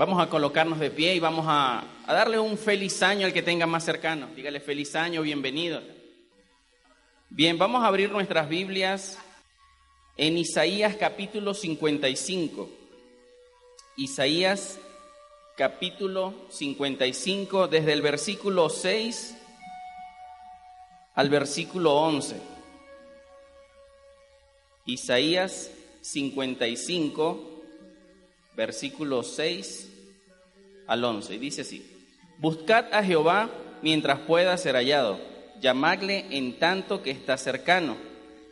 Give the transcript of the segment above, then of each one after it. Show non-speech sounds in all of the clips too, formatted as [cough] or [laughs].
Vamos a colocarnos de pie y vamos a, a darle un feliz año al que tenga más cercano. Dígale feliz año, bienvenido. Bien, vamos a abrir nuestras Biblias en Isaías capítulo 55. Isaías capítulo 55, desde el versículo 6 al versículo 11. Isaías 55, versículo 6 al 11. Y dice así, Buscad a Jehová mientras pueda ser hallado, llamadle en tanto que está cercano.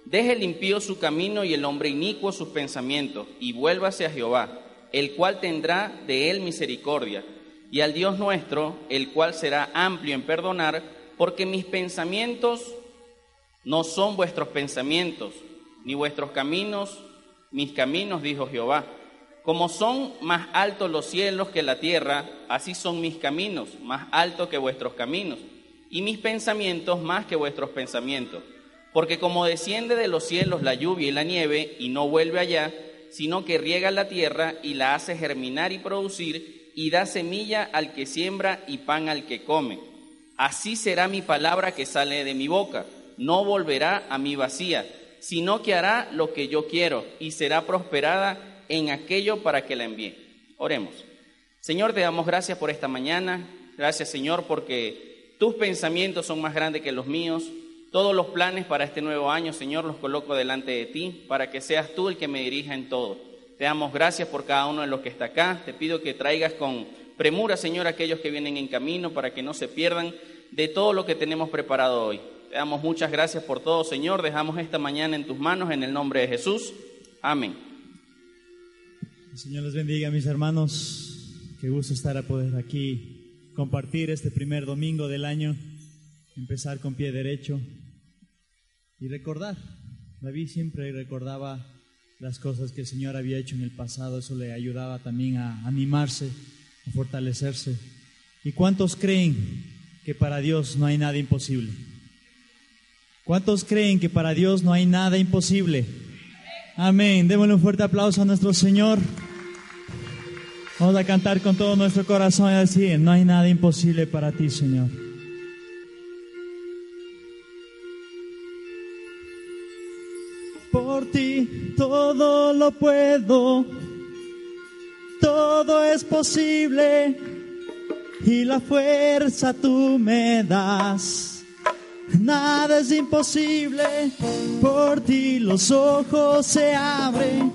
Deje el impío su camino y el hombre inicuo sus pensamientos, y vuélvase a Jehová, el cual tendrá de él misericordia, y al Dios nuestro, el cual será amplio en perdonar, porque mis pensamientos no son vuestros pensamientos, ni vuestros caminos mis caminos, dijo Jehová. Como son más altos los cielos que la tierra, así son mis caminos, más altos que vuestros caminos, y mis pensamientos más que vuestros pensamientos. Porque como desciende de los cielos la lluvia y la nieve, y no vuelve allá, sino que riega la tierra y la hace germinar y producir, y da semilla al que siembra y pan al que come. Así será mi palabra que sale de mi boca, no volverá a mi vacía, sino que hará lo que yo quiero y será prosperada en aquello para que la envíe. Oremos. Señor, te damos gracias por esta mañana. Gracias, Señor, porque tus pensamientos son más grandes que los míos. Todos los planes para este nuevo año, Señor, los coloco delante de ti para que seas tú el que me dirija en todo. Te damos gracias por cada uno de los que está acá. Te pido que traigas con premura, Señor, a aquellos que vienen en camino para que no se pierdan de todo lo que tenemos preparado hoy. Te damos muchas gracias por todo, Señor. Dejamos esta mañana en tus manos en el nombre de Jesús. Amén. Señor les bendiga, mis hermanos. Qué gusto estar a poder aquí compartir este primer domingo del año, empezar con pie derecho y recordar. David siempre recordaba las cosas que el Señor había hecho en el pasado, eso le ayudaba también a animarse, a fortalecerse. ¿Y cuántos creen que para Dios no hay nada imposible? ¿Cuántos creen que para Dios no hay nada imposible? Amén. Démosle un fuerte aplauso a nuestro Señor. Vamos a cantar con todo nuestro corazón y decir, no hay nada imposible para ti, Señor. Por ti todo lo puedo, todo es posible y la fuerza tú me das. Nada es imposible, por ti los ojos se abren,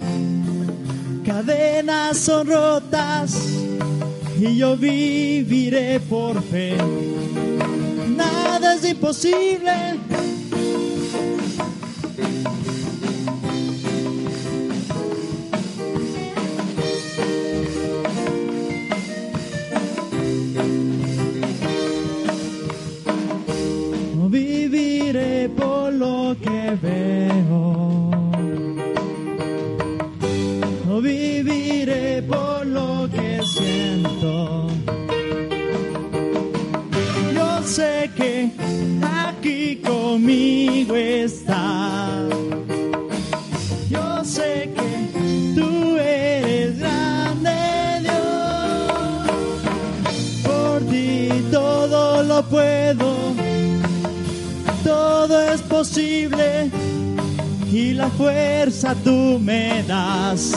cadenas son rotas y yo viviré por fe. Nada es imposible. Conmigo. Yo sé que tú eres grande Dios. Por ti todo lo puedo todo es posible y la fuerza tú me das.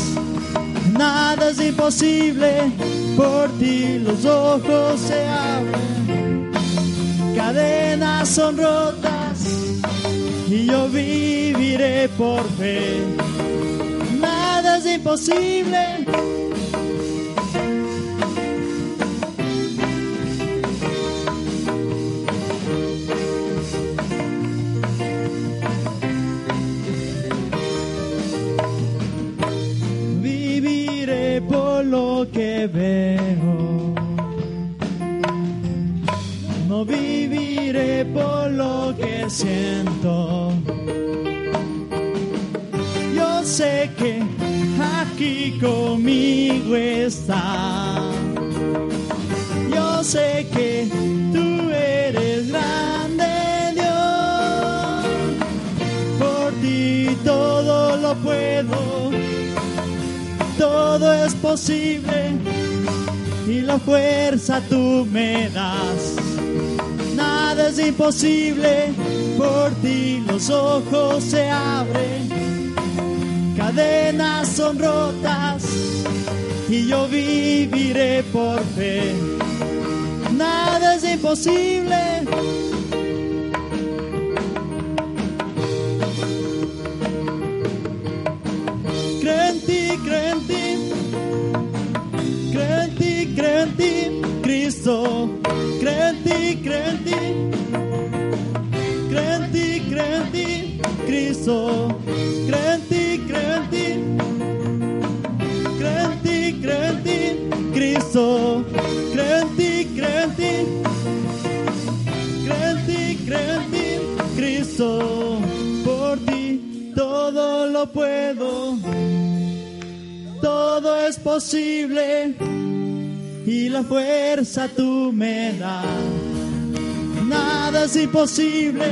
Nada es imposible, por ti los ojos se abren, cadenas son rotas y yo viviré por fe. Nada es imposible. Viviré por lo que veo. No viviré por lo que siento. Sé que aquí conmigo está. Yo sé que tú eres grande, Dios. Por ti todo lo puedo, todo es posible y la fuerza tú me das. Nada es imposible, por ti los ojos se abren, cadenas son rotas y yo viviré por fe. Nada es imposible. Creo en ti, creo en ti, creo en ti, creo Cristo. Creo en ti, creo en ti, creo en ti, creo en ti, Cristo. Creo en ti, creo en ti, en ti, Cristo. Creo en ti, creo en ti, creo en ti, creo en ti, Cristo. Por ti todo lo puedo, todo es posible y la fuerza tú me das. Nada es imposible,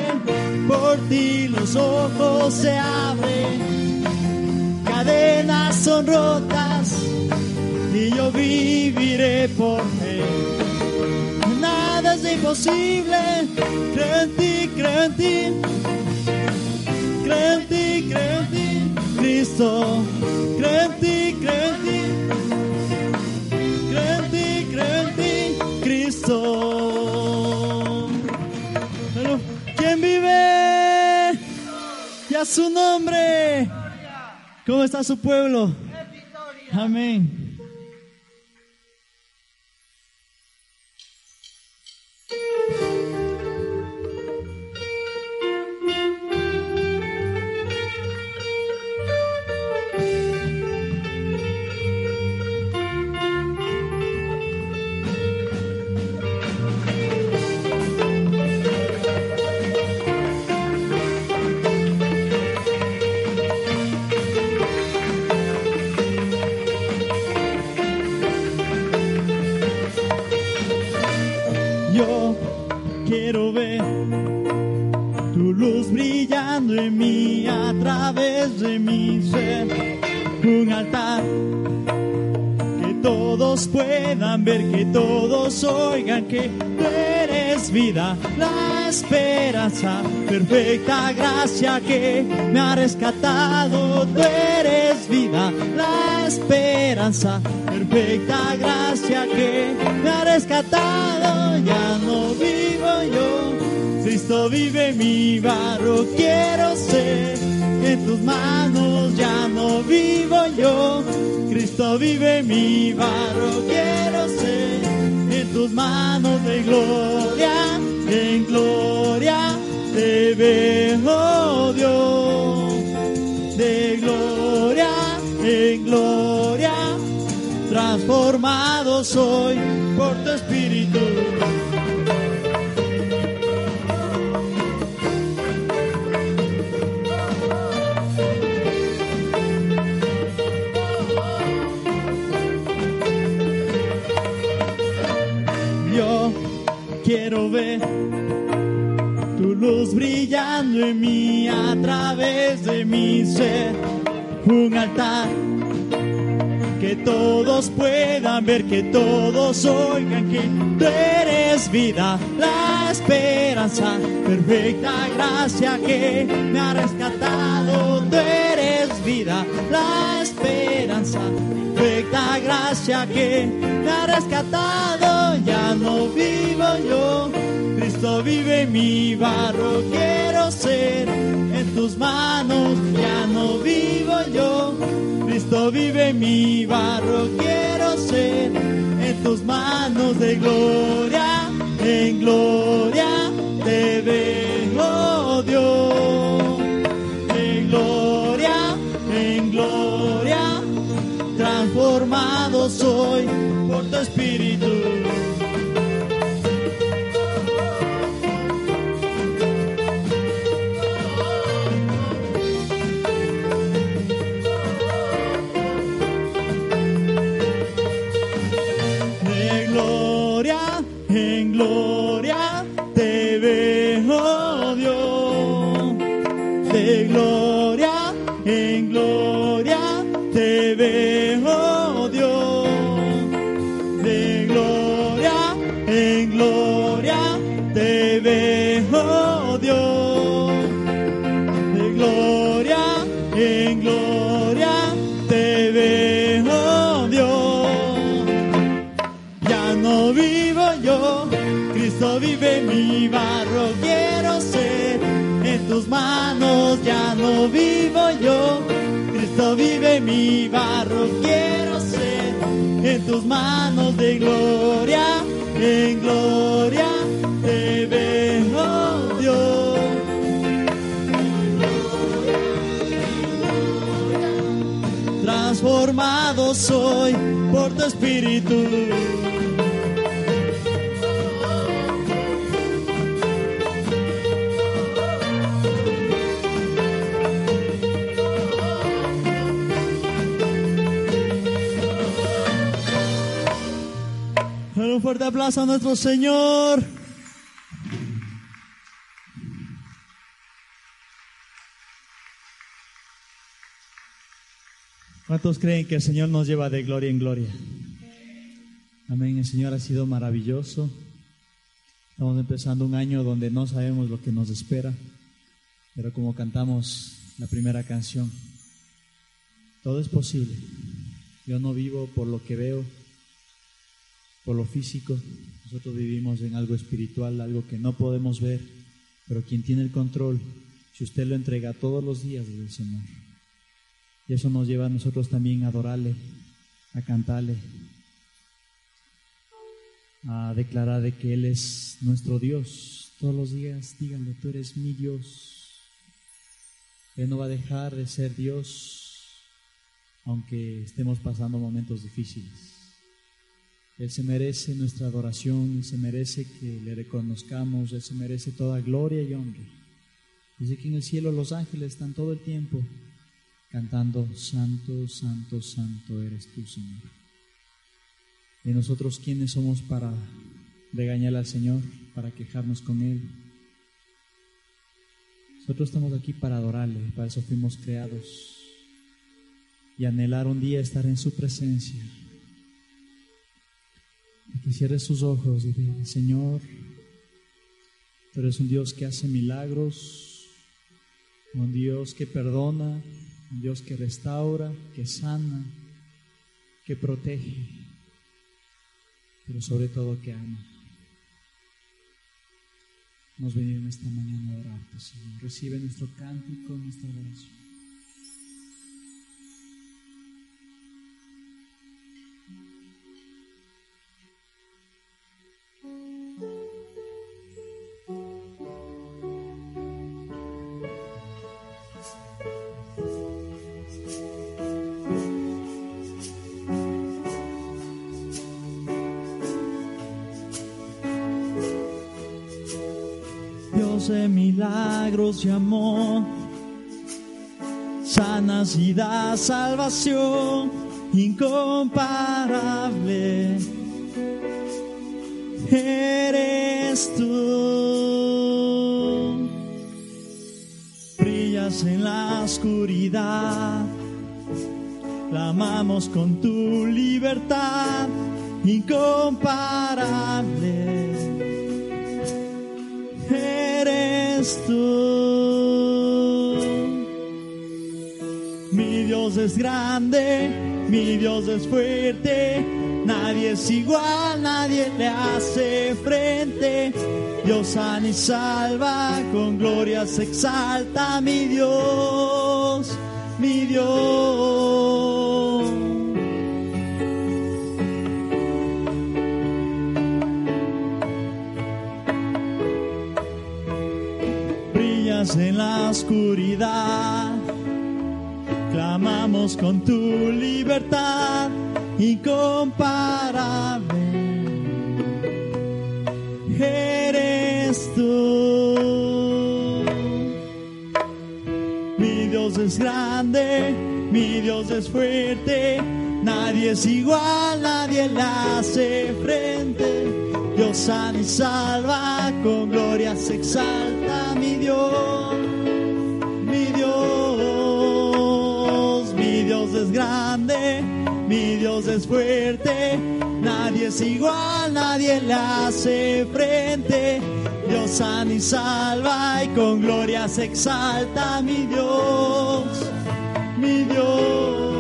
por ti los ojos se abren, cadenas son rotas y yo viviré por fe. Nada es imposible, creo en ti, creo en ti, creo en ti, creo en ti, Cristo, creo en ti, creo en ti. Creo en ti, creo en ti, Cristo. Bueno, ¿Quién vive? Y a su nombre. ¿Cómo está su pueblo? Amén. Que eres vida, la esperanza, perfecta gracia que me ha rescatado. Tú eres vida, la esperanza, perfecta gracia que me ha rescatado. Ya no vivo yo, Cristo vive en mi barro, quiero ser en tus manos. Ya no vivo yo, Cristo vive en mi barro, quiero ser tus manos de gloria, en gloria te veo Dios, de gloria en gloria transformado soy en mí a través de mi ser, un altar que todos puedan ver, que todos oigan que tú eres vida, la esperanza, perfecta gracia que me ha rescatado, tú eres vida, la esperanza, perfecta gracia que me ha rescatado, ya no vivo yo, Cristo vive en mi barro, quiero ser en tus manos, ya no vivo yo. Cristo vive en mi barro, quiero ser en tus manos de gloria, en gloria te veo Dios, gloria, no vivo yo, Cristo vive mi barro, quiero ser en tus manos de gloria, en gloria te veo Dios. Transformado soy por tu espíritu. Fuerte aplauso a nuestro Señor. ¿Cuántos creen que el Señor nos lleva de gloria en gloria? Amén, el Señor ha sido maravilloso. Estamos empezando un año donde no sabemos lo que nos espera, pero como cantamos la primera canción, todo es posible. Yo no vivo por lo que veo, por lo físico. Nosotros vivimos en algo espiritual, algo que no podemos ver, pero quien tiene el control, si usted lo entrega todos los días es el Señor. Y eso nos lleva a nosotros también a adorarle, a cantarle, a declarar de que Él es nuestro Dios. Todos los días díganle, tú eres mi Dios. Él no va a dejar de ser Dios, aunque estemos pasando momentos difíciles. Él se merece nuestra adoración, Él se merece que le reconozcamos, Él se merece toda gloria y honra. Dice que en el cielo los ángeles están todo el tiempo cantando, Santo, Santo, Santo eres tú, Señor. ¿Y nosotros quiénes somos para regañar al Señor, para quejarnos con Él? Nosotros estamos aquí para adorarle, para eso fuimos creados y anhelar un día estar en su presencia. Y que cierre sus ojos y diga, Señor, tú eres un Dios que hace milagros, un Dios que perdona, un Dios que restaura, que sana, que protege, pero sobre todo que ama. Hemos venido en esta mañana a adorarte, Señor. Recibe nuestro cántico, nuestra oración. De milagros y amor, sanas y da salvación incomparable. Eres tú, brillas en la oscuridad, clamamos con tu libertad incomparable Mi Dios es grande, mi Dios es fuerte, nadie es igual, nadie le hace frente. Dios sana y salva, con gloria se exalta mi Dios, mi Dios. En la oscuridad, clamamos con tu libertad incomparable. Eres tú. Mi Dios es grande, mi Dios es fuerte, nadie es igual, nadie le hace frente. Sana y salva, con gloria se exalta mi Dios, mi Dios, mi Dios es grande, mi Dios es fuerte, nadie es igual, nadie le hace frente. Dios sana y salva y con gloria se exalta mi Dios, mi Dios.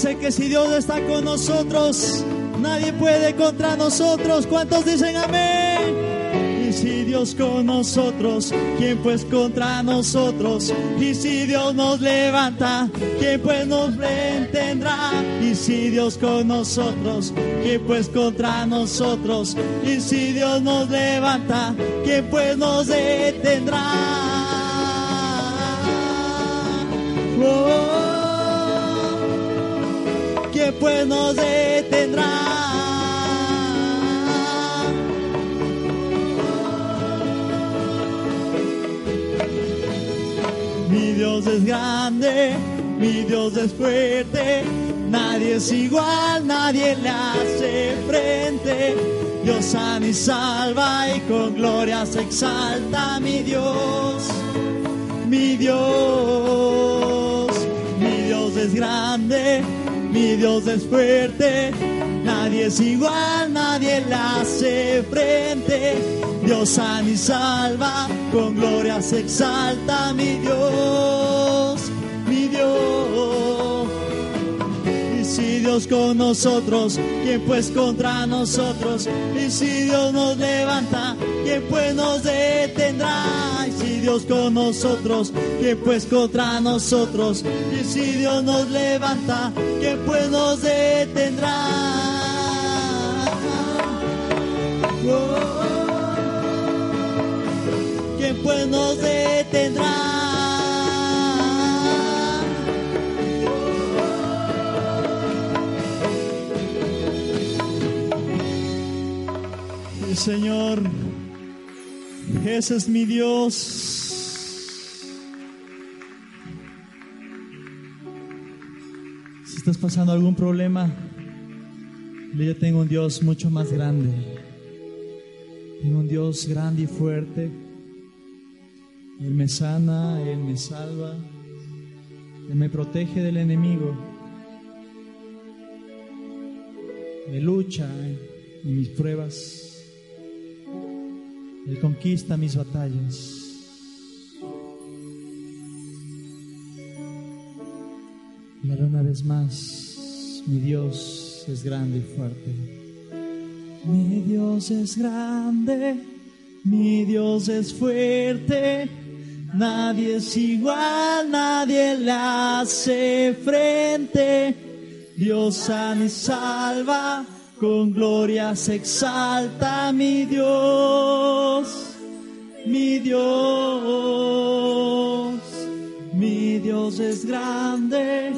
Dice que si Dios está con nosotros, nadie puede contra nosotros. ¿Cuántos dicen amén? Y si Dios con nosotros, ¿quién pues contra nosotros? Y si Dios nos levanta, ¿quién pues nos detendrá? Y si Dios con nosotros, ¿quién pues contra nosotros? Y si Dios nos levanta, ¿quién pues nos detendrá? Oh, ¿Quién pues nos detendrá? Mi Dios es grande, mi Dios es fuerte, nadie es igual, nadie le hace frente. Dios sana y salva y con gloria se exalta mi Dios, mi Dios, mi Dios es grande, mi Dios es fuerte, nadie es igual, nadie le hace frente. Dios sana y salva, con gloria se exalta mi Dios, mi Dios. Si Dios con nosotros, ¿quién pues contra nosotros? Y si Dios nos levanta, ¿quién pues nos detendrá? Y si Dios con nosotros, ¿quién pues contra nosotros? Y si Dios nos levanta, ¿quién pues nos detendrá? Oh. ¿quién pues nos detendrá? Señor, ese es mi Dios. Si estás pasando algún problema, yo tengo un Dios mucho más grande. Tengo un Dios grande y fuerte. Él me sana, Él me salva, Él me protege del enemigo. Él lucha en mis pruebas. Él conquista mis batallas. Y ahora una vez más, mi Dios es grande y fuerte. Mi Dios es grande, mi Dios es fuerte. Nadie es igual, nadie le hace frente. Dios sana salva, con gloria se exalta mi Dios, mi Dios. Mi Dios es grande,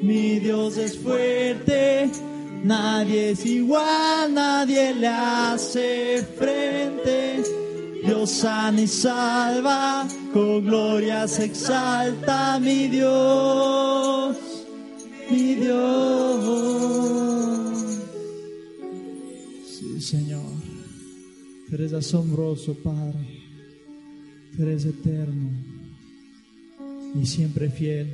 mi Dios es fuerte. Nadie es igual, nadie le hace frente. Dios sana y salva, con gloria se exalta mi Dios, mi Dios. Tú eres asombroso, Padre, tú eres eterno y siempre fiel.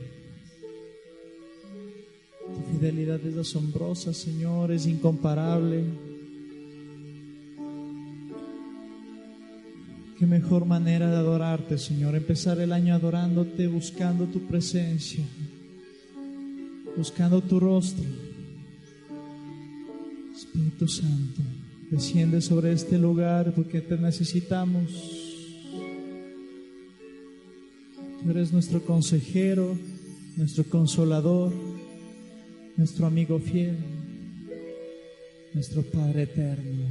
Tu fidelidad es asombrosa, Señor, es incomparable. Qué mejor manera de adorarte, Señor. Empezar el año adorándote, buscando tu presencia, buscando tu rostro. Espíritu Santo, desciende sobre este lugar porque te necesitamos. Tú eres nuestro consejero, nuestro consolador, nuestro amigo fiel, nuestro Padre eterno.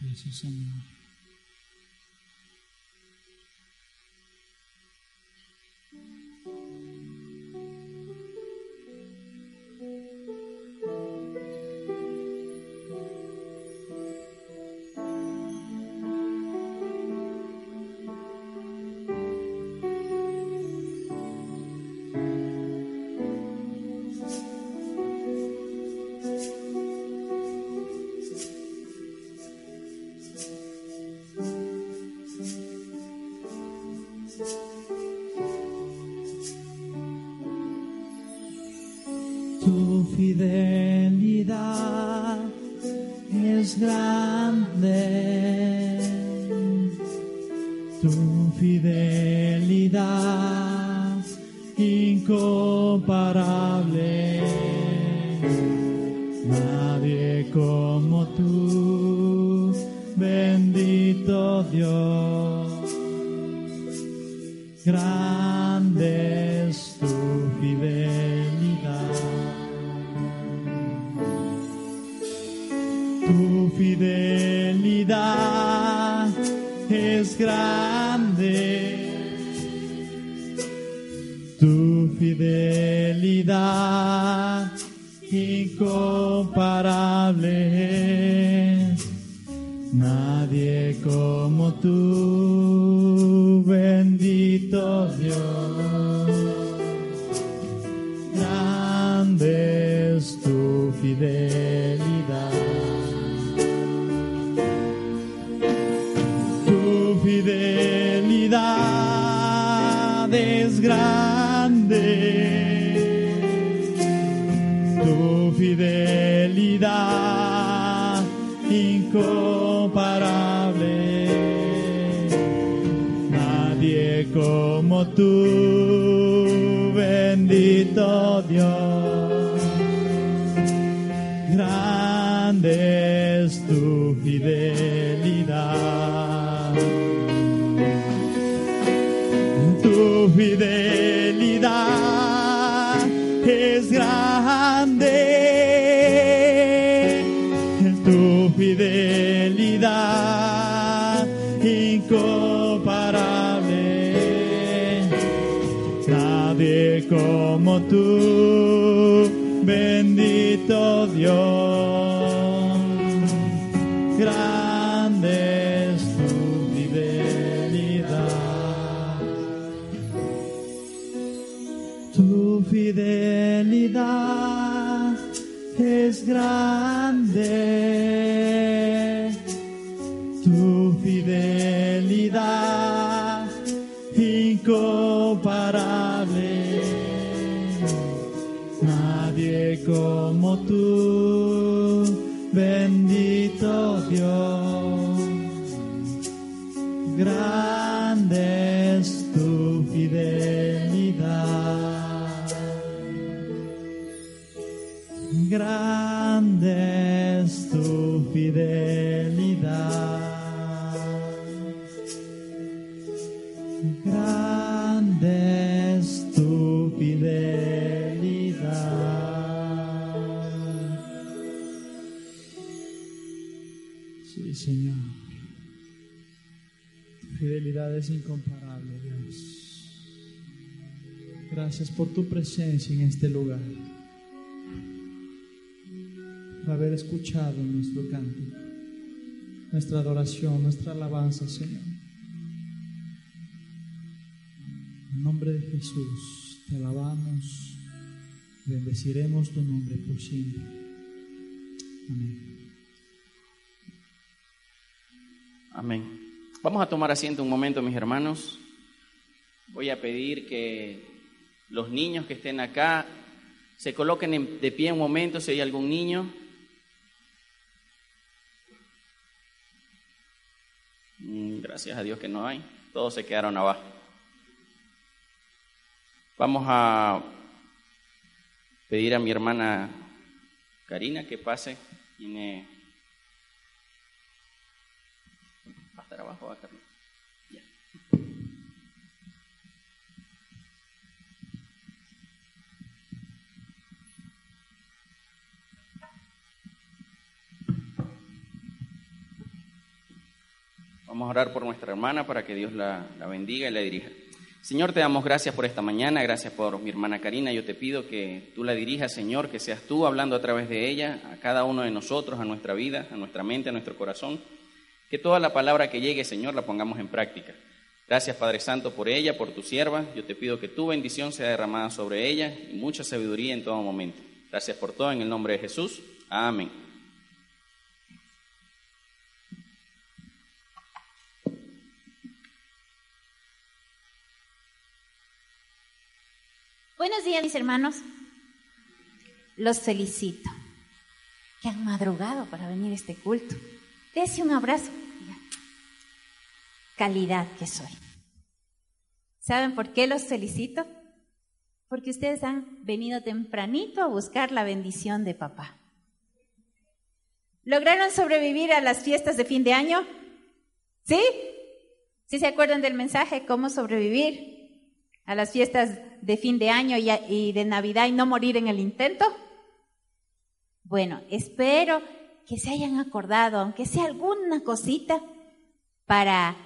Gracias, Señor. Fidelidad es grande. Tu fidelidad incomparable. Nadie como tú, bendito Dios. Es grande. Tu fidelidad incomparable. Nadie como tú, bendito Dios. Por tu presencia en este lugar. Por haber escuchado nuestro canto, nuestra adoración, nuestra alabanza, Señor. En nombre de Jesús te alabamos, bendeciremos tu nombre por siempre. Amén. Amén. Vamos a tomar asiento un momento, mis hermanos. Voy a pedir que los niños que estén acá se coloquen en- de pie un momento si hay algún niño. Mm, Gracias a Dios que no hay. Todos se quedaron abajo. Vamos a pedir a mi hermana Karina que pase. Tiene ¿Va a estar abajo. A orar por nuestra hermana para que Dios la, la bendiga y la dirija. Señor, te damos gracias por esta mañana, gracias por mi hermana Karina. Yo te pido que tú la dirijas, Señor, que seas tú hablando a través de ella, a cada uno de nosotros, a nuestra vida, a nuestra mente, a nuestro corazón. Que toda la palabra que llegue, Señor, la pongamos en práctica. Gracias, Padre Santo, por ella, por tu sierva. Yo te pido que tu bendición sea derramada sobre ella y mucha sabiduría en todo momento. Gracias por todo, en el nombre de Jesús. Amén. Buenos días, mis hermanos. Los felicito. que han madrugado para venir a este culto. Dese un abrazo. Calidad que soy. ¿Saben por qué los felicito? Porque ustedes han venido tempranito a buscar la bendición de papá. ¿Lograron sobrevivir a las fiestas de fin de año? ¿Sí? ¿Sí se acuerdan del mensaje? ¿Cómo sobrevivir a las fiestas de fin de año y, de Navidad y no morir en el intento? Bueno, espero que se hayan acordado, aunque sea alguna cosita, para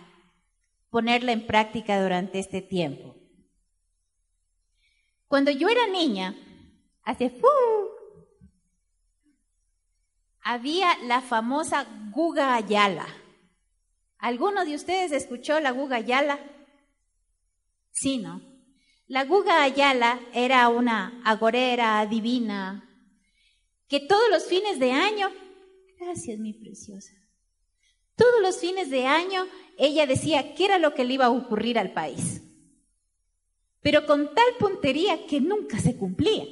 ponerla en práctica durante este tiempo. Cuando yo era niña, hace fu, había la famosa Guga Ayala. ¿Alguno de ustedes escuchó la Guga Ayala? Sí, ¿no? La Guga Ayala era una agorera divina que todos los fines de año, gracias mi preciosa, todos los fines de año ella decía qué era lo que le iba a ocurrir al país, pero con tal puntería que nunca se cumplía.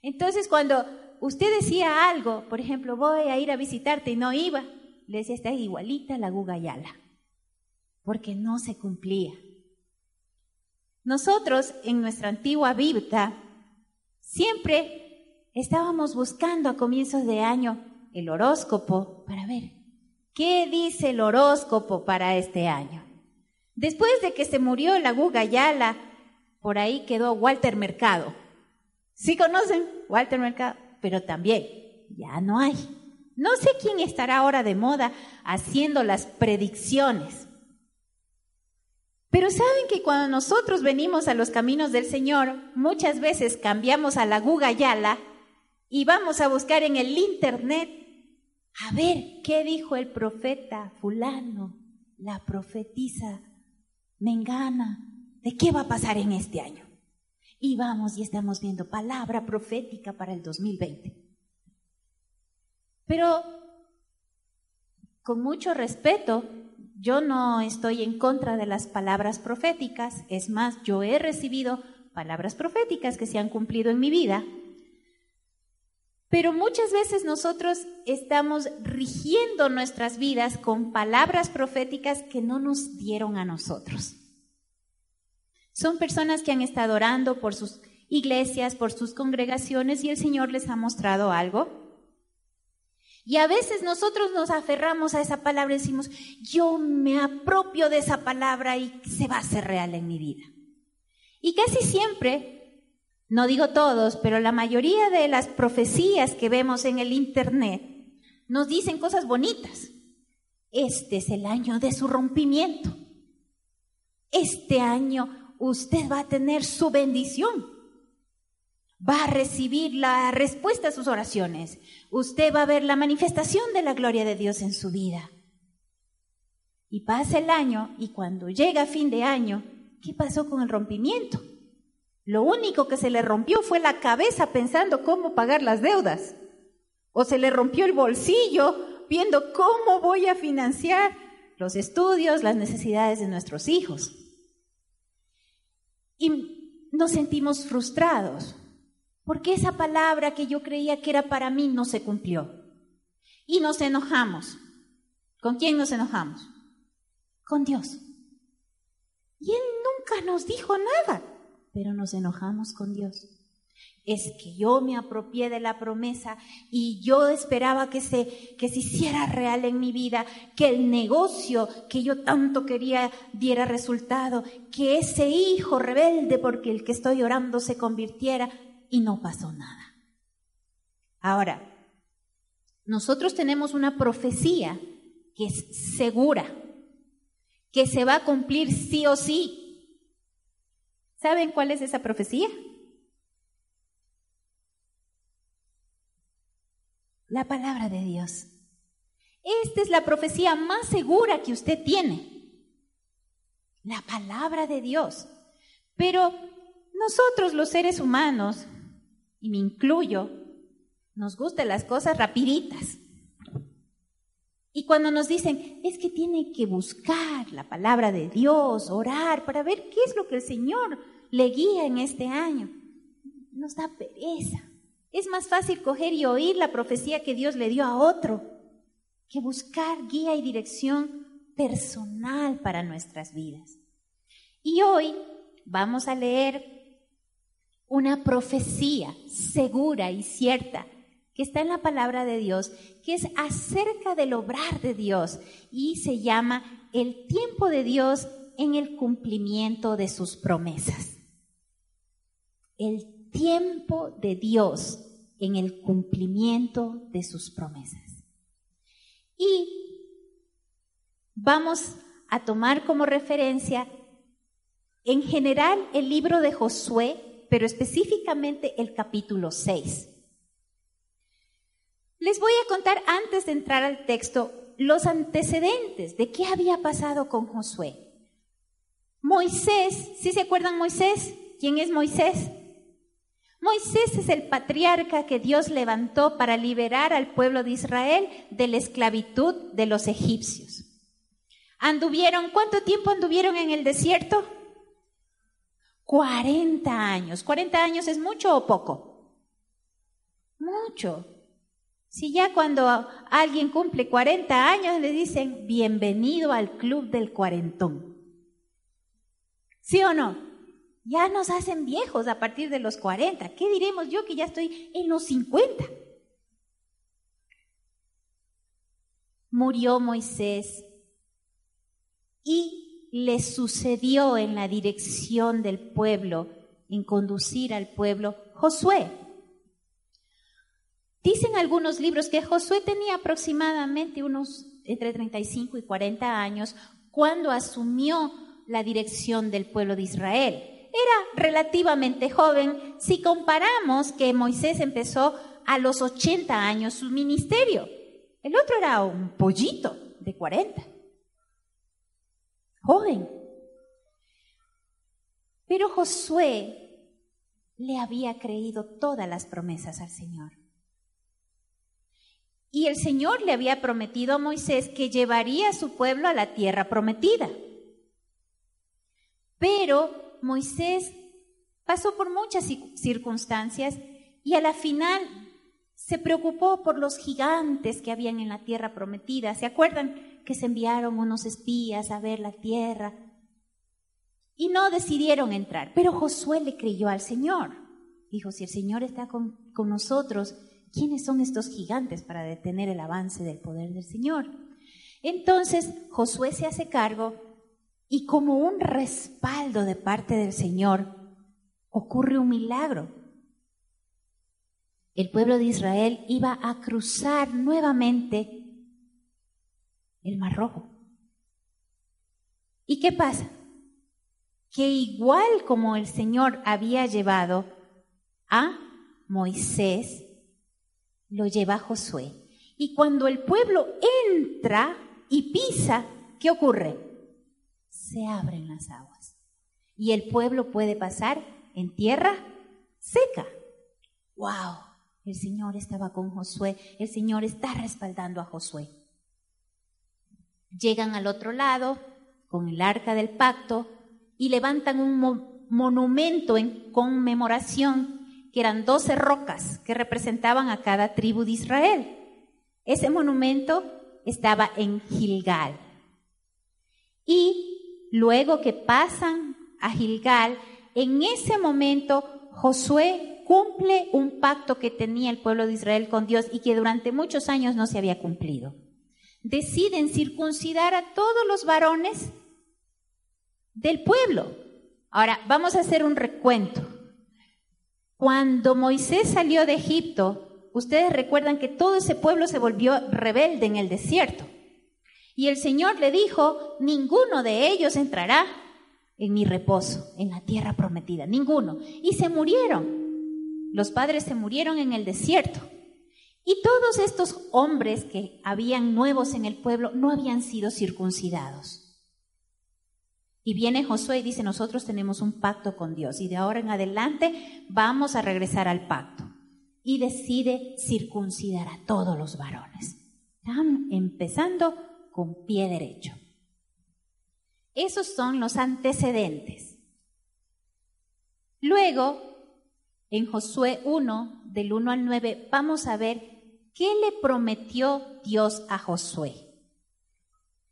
Entonces cuando usted decía algo, por ejemplo, voy a ir a visitarte y no iba, le decía, está igualita la Gugayala, porque no se cumplía. Nosotros en nuestra antigua Biblia siempre estábamos buscando a comienzos de año el horóscopo para ver qué dice el horóscopo para este año. Después de que se murió la Gugayala, por ahí quedó Walter Mercado. ¿Sí conocen Walter Mercado? Pero también ya no hay. No sé quién estará ahora de moda haciendo las predicciones. Pero saben que cuando nosotros venimos a los caminos del Señor, muchas veces cambiamos a la Gugayala y vamos a buscar en el Internet a ver qué dijo el profeta fulano, la profetisa Mengana, de qué va a pasar en este año. Y vamos y estamos viendo palabra profética para el 2020. Pero, con mucho respeto, yo no estoy en contra de las palabras proféticas, es más, yo he recibido palabras proféticas que se han cumplido en mi vida, pero muchas veces nosotros estamos rigiendo nuestras vidas con palabras proféticas que no nos dieron a nosotros. Son personas que han estado orando por sus iglesias, por sus congregaciones y el Señor les ha mostrado algo y a veces nosotros nos aferramos a esa palabra y decimos, yo me apropio de esa palabra y se va a hacer real en mi vida. Y casi siempre, no digo todos, pero la mayoría de las profecías que vemos en el Internet nos dicen cosas bonitas. Este es el año de su rompimiento. Este año usted va a tener su bendición va a recibir la respuesta a sus oraciones. Usted va a ver la manifestación de la gloria de Dios en su vida. Y pasa el año y cuando llega fin de año, ¿qué pasó con el rompimiento? Lo único que se le rompió fue la cabeza pensando cómo pagar las deudas. O se le rompió el bolsillo viendo cómo voy a financiar los estudios, las necesidades de nuestros hijos. Y nos sentimos frustrados porque esa palabra que yo creía que era para mí no se cumplió. Y nos enojamos. ¿Con quién nos enojamos? Con Dios. Y Él nunca nos dijo nada, pero nos enojamos con Dios. Es que yo me apropié de la promesa y yo esperaba que se, que se hiciera real en mi vida, que el negocio que yo tanto quería diera resultado, que ese hijo rebelde porque el que estoy orando se convirtiera y no pasó nada. Ahora, nosotros tenemos una profecía que es segura, que se va a cumplir sí o sí. ¿Saben cuál es esa profecía? La palabra de Dios. Esta es la profecía más segura que usted tiene. La palabra de Dios. Pero nosotros los seres humanos y me incluyo, nos gustan las cosas rapiditas. Y cuando nos dicen, es que tiene que buscar la palabra de Dios, orar, para ver qué es lo que el Señor le guía en este año, nos da pereza. Es más fácil coger y oír la profecía que Dios le dio a otro que buscar guía y dirección personal para nuestras vidas. Y hoy vamos a leer una profecía segura y cierta que está en la palabra de Dios, que es acerca del obrar de Dios y se llama el tiempo de Dios en el cumplimiento de sus promesas. El tiempo de Dios en el cumplimiento de sus promesas. Y vamos a tomar como referencia en general el libro de Josué, pero específicamente el capítulo 6. Les voy a contar antes de entrar al texto los antecedentes de qué había pasado con Josué. Moisés, ¿sí se acuerdan Moisés? ¿Quién es Moisés? Moisés es el patriarca que Dios levantó para liberar al pueblo de Israel de la esclavitud de los egipcios. Anduvieron, ¿cuánto tiempo anduvieron en el desierto? 40 años. ¿40 años es mucho o poco? Mucho. Si ya cuando alguien cumple 40 años le dicen, bienvenido al club del cuarentón. ¿Sí o no? Ya nos hacen viejos a partir de los 40. ¿Qué diremos yo que ya estoy en los 50? Murió Moisés y le sucedió en la dirección del pueblo, en conducir al pueblo, Josué. Dicen algunos libros que Josué tenía aproximadamente unos entre 35 y 40 años cuando asumió la dirección del pueblo de Israel era relativamente joven si comparamos que Moisés empezó a los 80 años su ministerio. El otro era un pollito de 40. Joven. Pero Josué le había creído todas las promesas al Señor. Y el Señor le había prometido a Moisés que llevaría a su pueblo a la tierra prometida. Pero Moisés pasó por muchas circunstancias y a la final se preocupó por los gigantes que habían en la tierra prometida. ¿Se acuerdan que se enviaron unos espías a ver la tierra? Y no decidieron entrar, pero Josué le creyó al Señor. Dijo, si el Señor está con, con nosotros, ¿quiénes son estos gigantes para detener el avance del poder del Señor? Entonces Josué se hace cargo y como un respaldo de parte del Señor, ocurre un milagro. El pueblo de Israel iba a cruzar nuevamente el Mar Rojo. ¿Y qué pasa? Que igual como el Señor había llevado a Moisés, lo lleva Josué. Y cuando el pueblo entra y pisa, ¿qué ocurre? se abren las aguas y el pueblo puede pasar en tierra seca. ¡Wow! El Señor estaba con Josué, el Señor está respaldando a Josué. Llegan al otro lado con el arca del pacto y levantan un monumento en conmemoración que eran doce rocas que representaban a cada tribu de Israel. Ese monumento estaba en Gilgal. Y luego que pasan a Gilgal, en ese momento Josué cumple un pacto que tenía el pueblo de Israel con Dios y que durante muchos años no se había cumplido. Deciden circuncidar a todos los varones del pueblo. Ahora, vamos a hacer un recuento. Cuando Moisés salió de Egipto, ustedes recuerdan que todo ese pueblo se volvió rebelde en el desierto. Y el Señor le dijo, ninguno de ellos entrará en mi reposo, en la tierra prometida, ninguno. Y se murieron. Los padres se murieron en el desierto. Y todos estos hombres que habían nuevos en el pueblo no habían sido circuncidados. Y viene Josué y dice, nosotros tenemos un pacto con Dios y de ahora en adelante vamos a regresar al pacto. Y decide circuncidar a todos los varones. Están empezando con pie derecho. Esos son los antecedentes. Luego, en Josué 1, del 1 al 9, vamos a ver qué le prometió Dios a Josué.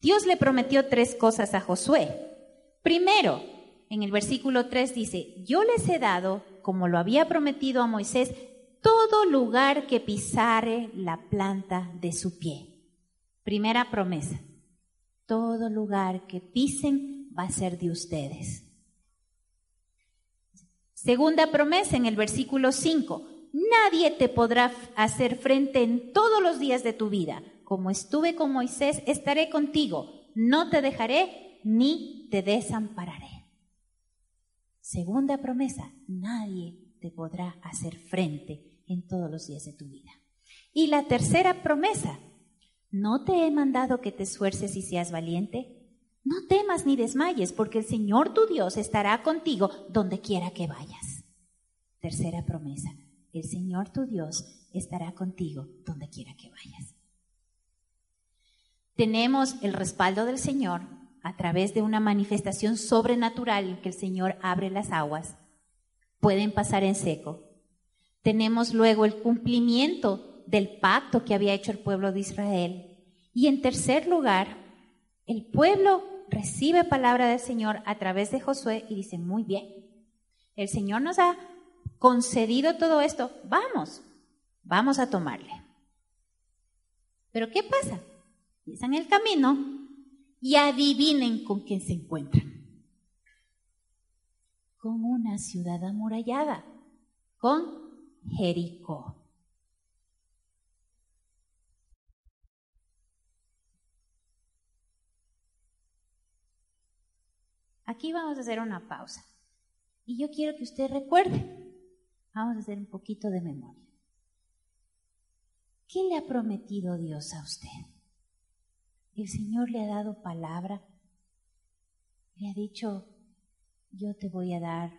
Dios le prometió tres cosas a Josué. Primero, en el versículo 3 dice, yo les he dado, como lo había prometido a Moisés, todo lugar que pisare la planta de su pie. Primera promesa, todo lugar que pisen va a ser de ustedes. Segunda promesa en el versículo 5, nadie te podrá hacer frente en todos los días de tu vida. Como estuve con Moisés, estaré contigo, no te dejaré ni te desampararé. Segunda promesa, nadie te podrá hacer frente en todos los días de tu vida. Y la tercera promesa, no te he mandado que te esfuerces y seas valiente. No temas ni desmayes, porque el Señor tu Dios estará contigo donde quiera que vayas. Tercera promesa, el Señor tu Dios estará contigo donde quiera que vayas. Tenemos el respaldo del Señor a través de una manifestación sobrenatural en que el Señor abre las aguas. Pueden pasar en seco. Tenemos luego el cumplimiento del pacto que había hecho el pueblo de Israel. Y en tercer lugar, el pueblo recibe palabra del Señor a través de Josué y dice, muy bien, el Señor nos ha concedido todo esto, vamos, vamos a tomarle. Pero ¿qué pasa? Empiezan el camino y adivinen con quién se encuentran. Con una ciudad amurallada, con Jericó. Aquí vamos a hacer una pausa. Y yo quiero que usted recuerde, vamos a hacer un poquito de memoria. ¿Qué le ha prometido Dios a usted? El Señor le ha dado palabra, le ha dicho, yo te voy a dar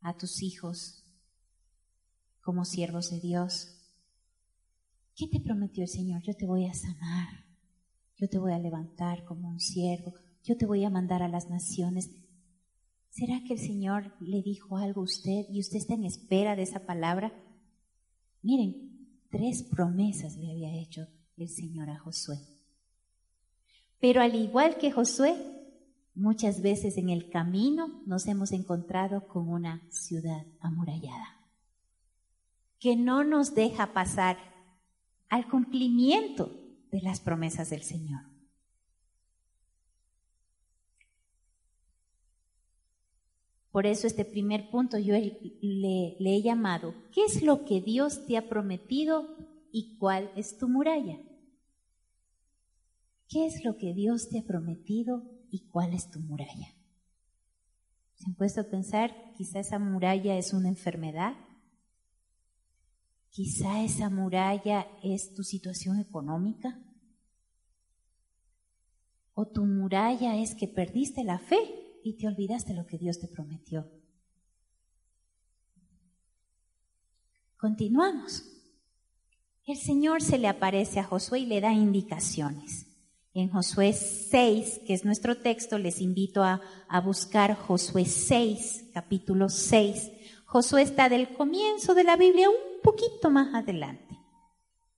a tus hijos como siervos de Dios. ¿Qué te prometió el Señor? Yo te voy a sanar, yo te voy a levantar como un siervo, yo te voy a mandar a las naciones. ¿Será que el Señor le dijo algo a usted y usted está en espera de esa palabra? Miren, tres promesas le había hecho el Señor a Josué. Pero al igual que Josué, muchas veces en el camino nos hemos encontrado con una ciudad amurallada que no nos deja pasar al cumplimiento de las promesas del Señor. Por eso este primer punto yo le, he llamado, ¿qué es lo que Dios te ha prometido y cuál es tu muralla? ¿Qué es lo que Dios te ha prometido y cuál es tu muralla? ¿Se han puesto a pensar, quizá esa muralla es una enfermedad? Quizá esa muralla es tu situación económica. O tu muralla es que perdiste la fe y te olvidaste lo que Dios te prometió. Continuamos. El Señor se le aparece a Josué y le da indicaciones. En Josué 6, que es nuestro texto, les invito a, a buscar Josué 6, capítulo 6. Josué está del comienzo de la Biblia un poquito más adelante.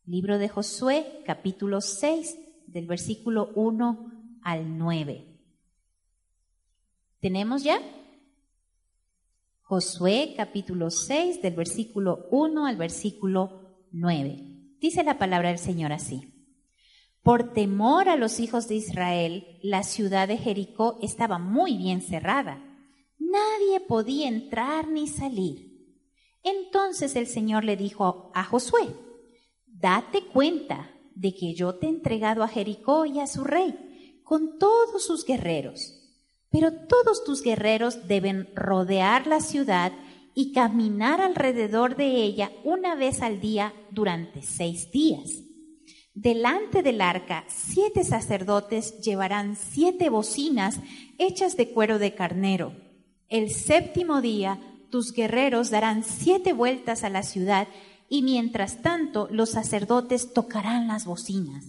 Libro de Josué, capítulo 6, del versículo 1 al 9. ¿Tenemos ya? Josué capítulo 6 del versículo 1 al versículo 9. Dice la palabra del Señor así. Por temor a los hijos de Israel, la ciudad de Jericó estaba muy bien cerrada. Nadie podía entrar ni salir. Entonces el Señor le dijo a Josué, date cuenta de que yo te he entregado a Jericó y a su rey, con todos sus guerreros pero todos tus guerreros deben rodear la ciudad y caminar alrededor de ella una vez al día durante seis días. Delante del arca, siete sacerdotes llevarán siete bocinas hechas de cuero de carnero. El séptimo día, tus guerreros darán siete vueltas a la ciudad y mientras tanto los sacerdotes tocarán las bocinas.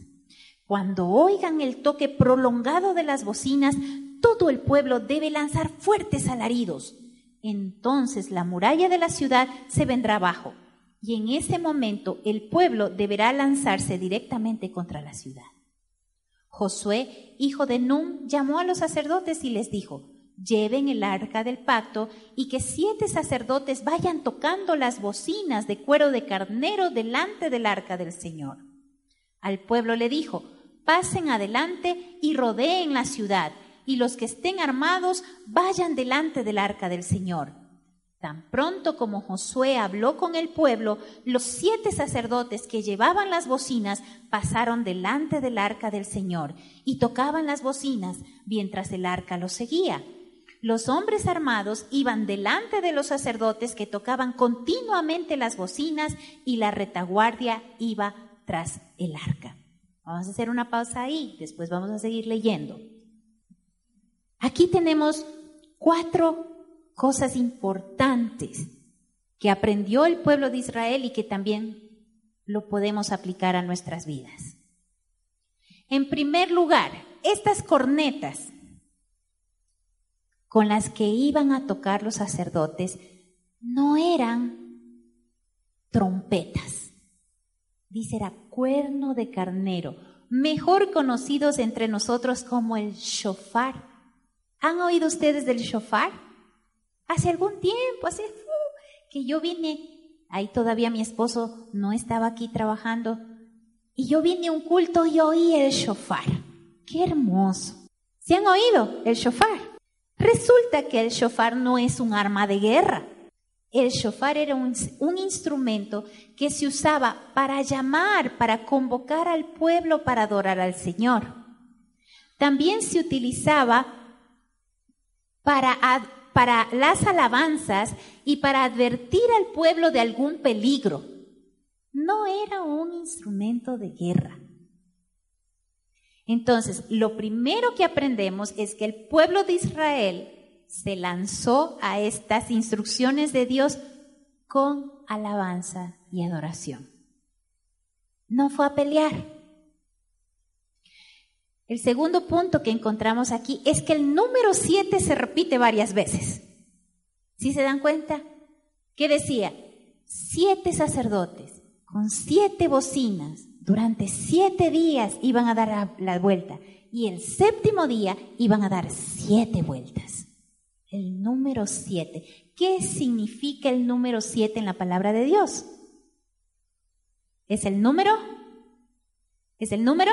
Cuando oigan el toque prolongado de las bocinas, todo el pueblo debe lanzar fuertes alaridos. Entonces la muralla de la ciudad se vendrá abajo. y en ese momento el pueblo deberá lanzarse directamente contra la ciudad. Josué, hijo de Nun, llamó a los sacerdotes y les dijo, lleven el arca del pacto y que siete sacerdotes vayan tocando las bocinas de cuero de carnero delante del arca del Señor. Al pueblo le dijo, pasen adelante y rodeen la ciudad, y los que estén armados vayan delante del arca del Señor. Tan pronto como Josué habló con el pueblo, los siete sacerdotes que llevaban las bocinas pasaron delante del arca del Señor y tocaban las bocinas mientras el arca los seguía. Los hombres armados iban delante de los sacerdotes que tocaban continuamente las bocinas y la retaguardia iba tras el arca. Vamos a hacer una pausa ahí, después vamos a seguir leyendo. Aquí tenemos cuatro cosas importantes que aprendió el pueblo de Israel y que también lo podemos aplicar a nuestras vidas. En primer lugar, estas cornetas con las que iban a tocar los sacerdotes no eran trompetas. Dice, era cuerno de carnero, mejor conocidos entre nosotros como el shofar. ¿Han oído ustedes del shofar? Hace algún tiempo, hace que yo vine, ahí todavía mi esposo no estaba aquí trabajando, y yo vine a un culto y oí el shofar. ¡Qué hermoso! ¿Se han oído el shofar? Resulta que el shofar no es un arma de guerra. El shofar era un, un, instrumento que se usaba para llamar, para convocar al pueblo para adorar al Señor. También se utilizaba para las alabanzas y para advertir al pueblo de algún peligro. No era un instrumento de guerra. Entonces, lo primero que aprendemos es que el pueblo de Israel se lanzó a estas instrucciones de Dios con alabanza y adoración. No fue a pelear. El segundo punto que encontramos aquí es que el número siete se repite varias veces. ¿Sí se dan cuenta? ¿Qué decía? Siete sacerdotes con siete bocinas durante siete días iban a dar la vuelta y el séptimo día iban a dar siete vueltas. El número siete. ¿Qué significa el número siete en la palabra de Dios? ¿Es el número? ¿Es el número?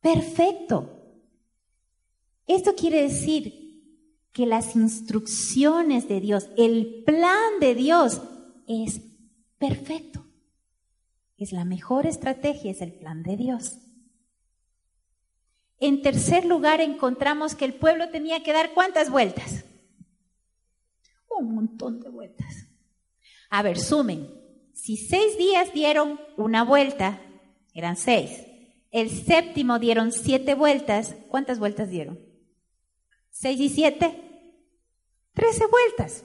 Perfecto. Esto quiere decir que las instrucciones de Dios, el plan de Dios es perfecto. Es la mejor estrategia, es el plan de Dios. En tercer lugar, encontramos que el pueblo tenía que dar cuántas vueltas. Un montón de vueltas. A ver, sumen. Si seis días dieron una vuelta, eran seis. El séptimo dieron siete vueltas. ¿Cuántas vueltas dieron? ¿Seis y siete? Trece vueltas.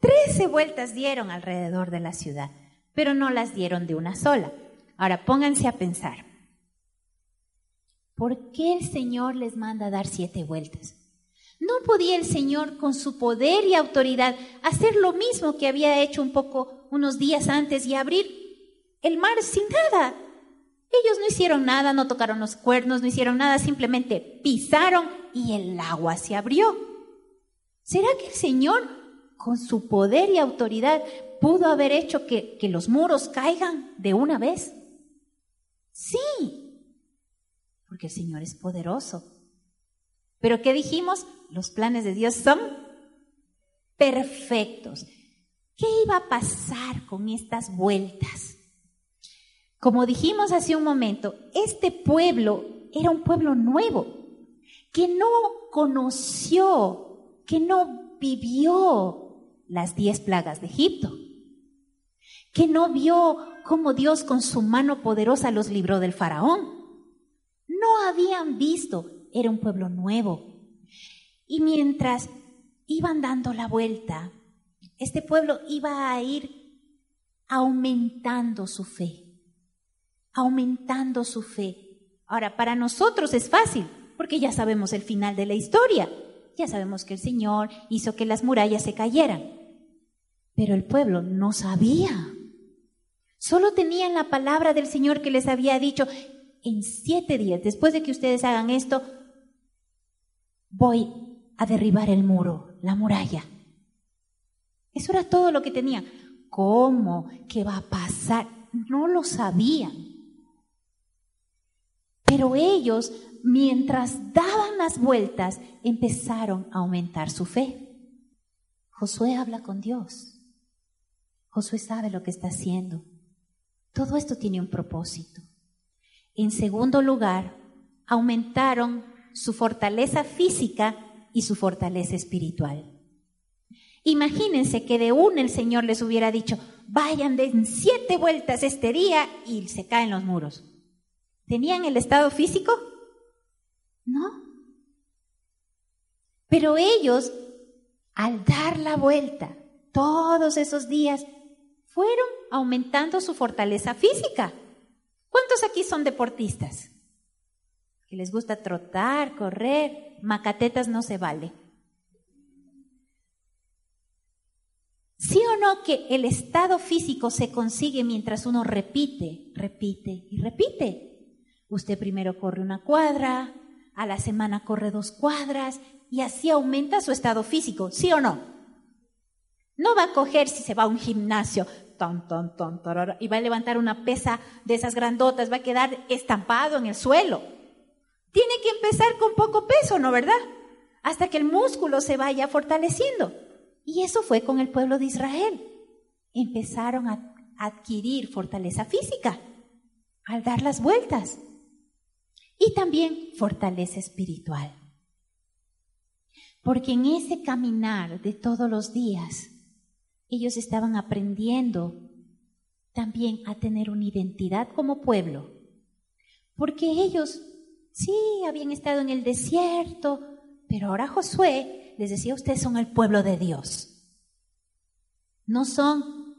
Trece vueltas dieron alrededor de la ciudad, pero no las dieron de una sola. Ahora pónganse a pensar. ¿Por qué el Señor les manda dar siete vueltas? ¿No podía el Señor con su poder y autoridad hacer lo mismo que había hecho un poco unos días antes y abrir el mar sin nada? Ellos no hicieron nada, no tocaron los cuernos, no hicieron nada, simplemente pisaron y el agua se abrió. ¿Será que el Señor, con su poder y autoridad, pudo haber hecho que, que los muros caigan de una vez? Sí, porque el Señor es poderoso. Pero ¿qué dijimos? Los planes de Dios son perfectos. ¿Qué iba a pasar con estas vueltas? Como dijimos hace un momento, este pueblo era un pueblo nuevo, que no conoció, que no vivió las diez plagas de Egipto, que no vio cómo Dios con su mano poderosa los libró del faraón. No habían visto, era un pueblo nuevo. Y mientras iban dando la vuelta, este pueblo iba a ir aumentando su fe aumentando su fe. Ahora, para nosotros es fácil, porque ya sabemos el final de la historia. Ya sabemos que el Señor hizo que las murallas se cayeran. Pero el pueblo no sabía. Solo tenían la palabra del Señor que les había dicho, en siete días, después de que ustedes hagan esto, voy a derribar el muro, la muralla. Eso era todo lo que tenían. ¿Cómo? ¿Qué va a pasar? No lo sabían. Pero ellos, mientras daban las vueltas, empezaron a aumentar su fe. Josué habla con Dios. Josué sabe lo que está haciendo. Todo esto tiene un propósito. En segundo lugar, aumentaron su fortaleza física y su fortaleza espiritual. Imagínense que de una el Señor les hubiera dicho, vayan de siete vueltas este día y se caen los muros. ¿Tenían el estado físico? No. Pero ellos, al dar la vuelta todos esos días, fueron aumentando su fortaleza física. ¿Cuántos aquí son deportistas? Que les gusta trotar, correr, macatetas no se vale. ¿Sí o no que el estado físico se consigue mientras uno repite, repite y repite? Usted primero corre una cuadra, a la semana corre dos cuadras y así aumenta su estado físico, ¿sí o no? No va a coger si se va a un gimnasio ton, ton, ton, y va a levantar una pesa de esas grandotas, va a quedar estampado en el suelo. Tiene que empezar con poco peso, ¿no verdad? Hasta que el músculo se vaya fortaleciendo. Y eso fue con el pueblo de Israel. Empezaron a adquirir fortaleza física al dar las vueltas y también fortaleza espiritual. Porque en ese caminar de todos los días, ellos estaban aprendiendo también a tener una identidad como pueblo. Porque ellos sí habían estado en el desierto, pero ahora Josué les decía, ustedes son el pueblo de Dios. No son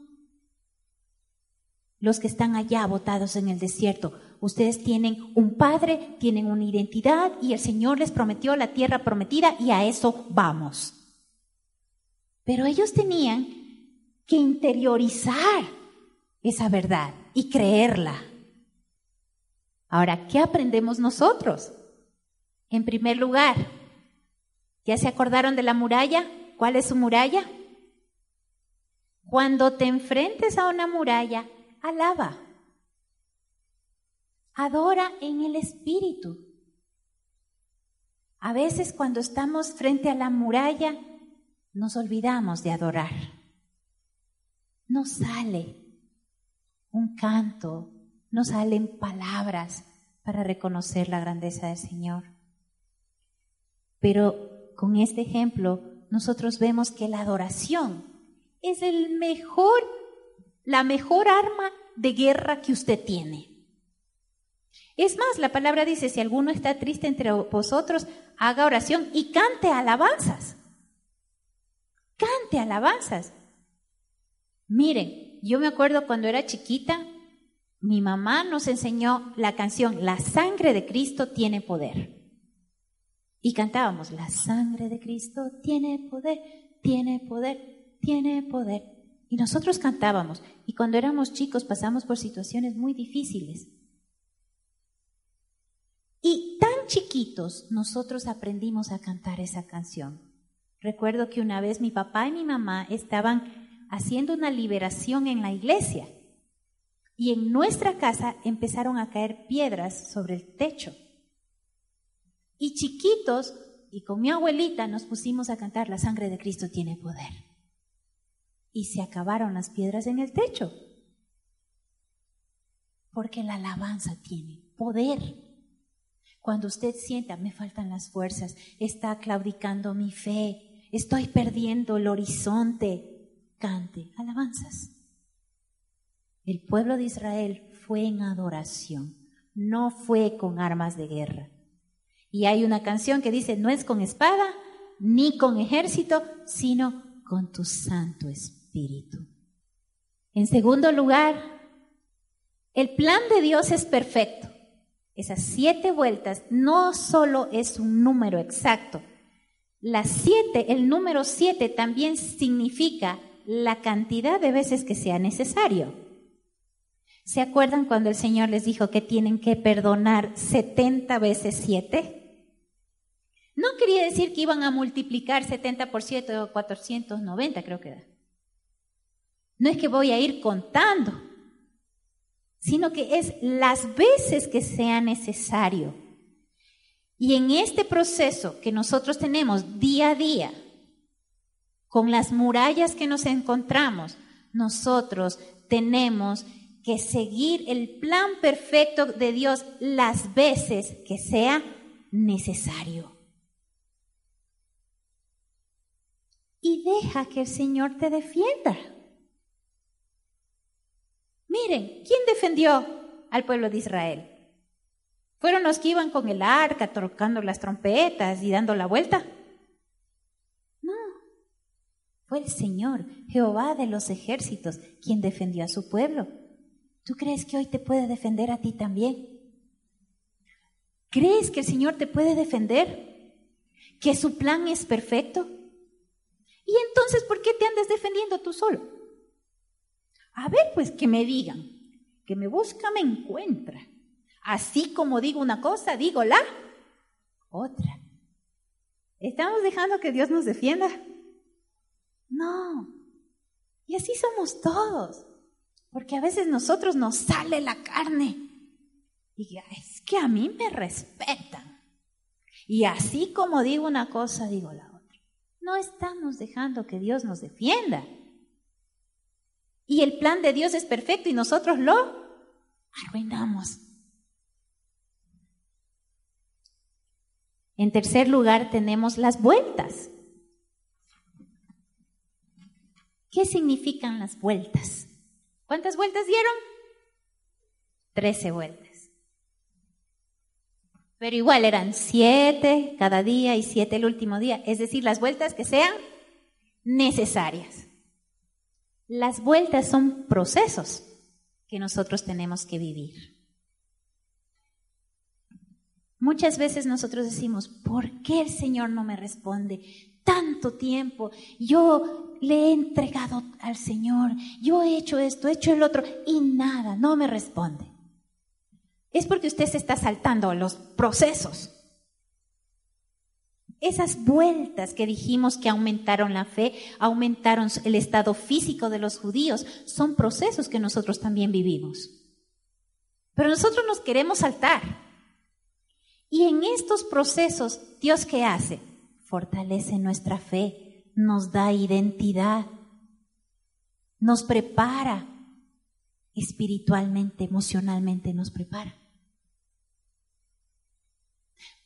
los que están allá botados en el desierto. Ustedes tienen un padre, tienen una identidad y el Señor les prometió la tierra prometida y a eso vamos. Pero ellos tenían que interiorizar esa verdad y creerla. Ahora, ¿qué aprendemos nosotros? En primer lugar, ¿ya se acordaron de la muralla? ¿Cuál es su muralla? Cuando te enfrentes a una muralla, alaba. Adora en el Espíritu. A veces cuando estamos frente a la muralla, nos olvidamos de adorar. No sale un canto, no salen palabras para reconocer la grandeza del Señor. Pero con este ejemplo, nosotros vemos que la adoración es el mejor la mejor arma de guerra que usted tiene. Es más, la palabra dice, si alguno está triste entre vosotros, haga oración y cante alabanzas. Cante alabanzas. Miren, yo me acuerdo cuando era chiquita, mi mamá nos enseñó la canción La sangre de Cristo tiene poder. Y cantábamos, la sangre de Cristo tiene poder, tiene poder, tiene poder. Y nosotros cantábamos, y cuando éramos chicos pasamos por situaciones muy difíciles. Y tan chiquitos nosotros aprendimos a cantar esa canción. Recuerdo que una vez mi papá y mi mamá estaban haciendo una liberación en la iglesia y en nuestra casa empezaron a caer piedras sobre el techo. Y chiquitos, y con mi abuelita nos pusimos a cantar La sangre de Cristo tiene poder y se acabaron las piedras en el techo. Porque la alabanza tiene poder. Cuando usted sienta, me faltan las fuerzas, está claudicando mi fe, estoy perdiendo el horizonte, cante alabanzas. El pueblo de Israel fue en adoración, no fue con armas de guerra. Y hay una canción que dice, no es con espada ni con ejército, sino con tu Santo Espíritu. En segundo lugar, el plan de Dios es perfecto. Esas siete vueltas no solo es un número exacto. Las siete, el número siete también significa la cantidad de veces que sea necesario. ¿Se acuerdan cuando el Señor les dijo que tienen que perdonar 70 veces 7? No quería decir que iban a multiplicar 70 por 7 o 490, creo que era. No es que voy a ir contando, sino que es las veces que sea necesario. Y en este proceso que nosotros tenemos día a día, con las murallas que nos encontramos, nosotros tenemos que seguir el plan perfecto de Dios las veces que sea necesario. Y deja que el Señor te defienda. Miren, ¿quién defendió al pueblo de Israel? ¿Fueron los que iban con el arca tocando las trompetas y dando la vuelta? No, fue el Señor, Jehová de los ejércitos, quien defendió a su pueblo. ¿Tú crees que hoy te puede defender a ti también? ¿Crees que el Señor te puede defender? ¿Que su plan es perfecto? ¿Y entonces por qué te andas defendiendo tú solo? A ver, pues que me digan, que me busca, me encuentra. Así como digo una cosa, digo la otra. ¿Estamos dejando que Dios nos defienda? No. Y así somos todos. Porque a veces nosotros nos sale la carne. Y es que a mí me respetan. Y así como digo una cosa, digo la otra. No estamos dejando que Dios nos defienda. Y el plan de Dios es perfecto y nosotros lo arruinamos. En tercer lugar tenemos las vueltas. ¿Qué significan las vueltas? ¿Cuántas vueltas dieron? Trece vueltas. Pero igual eran siete cada día y siete el último día. Es decir, las vueltas que sean necesarias. Las vueltas son procesos que nosotros tenemos que vivir. Muchas veces nosotros decimos, ¿por qué el Señor no me responde? Tanto tiempo, yo le he entregado al Señor, yo he hecho esto, he hecho el otro, y nada, no me responde. Es porque usted se está saltando los procesos. Esas vueltas que dijimos que aumentaron la fe, aumentaron el estado físico de los judíos, son procesos que nosotros también vivimos. Pero nosotros nos queremos saltar. Y en estos procesos, Dios qué hace? Fortalece nuestra fe, nos da identidad, nos prepara espiritualmente, emocionalmente, nos prepara.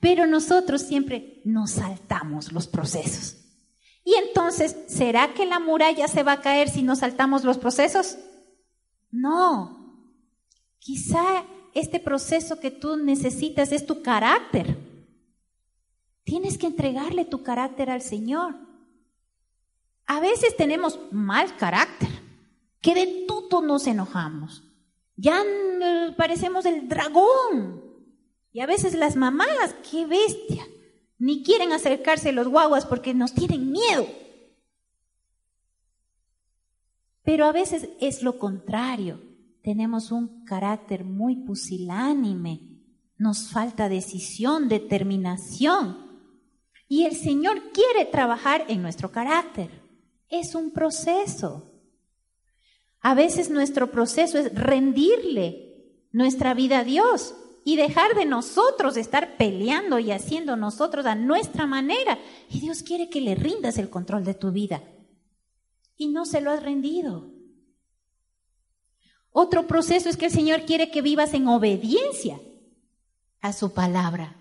Pero nosotros siempre nos saltamos los procesos. Y entonces, ¿será que la muralla se va a caer si nos saltamos los procesos? No. Quizá este proceso que tú necesitas es tu carácter. Tienes que entregarle tu carácter al Señor. A veces tenemos mal carácter, que de todo nos enojamos. Ya parecemos el dragón. Y a veces las mamás, qué bestia, ni quieren acercarse a los guaguas porque nos tienen miedo. Pero a veces es lo contrario. Tenemos un carácter muy pusilánime. Nos falta decisión, determinación. Y el Señor quiere trabajar en nuestro carácter es un proceso. A veces nuestro proceso es rendirle nuestra vida a Dios y dejar de nosotros estar peleando y haciendo nosotros a nuestra manera. Y Dios quiere que le rindas el control de tu vida. Y no se lo has rendido. Otro proceso es que el Señor quiere que vivas en obediencia a su palabra.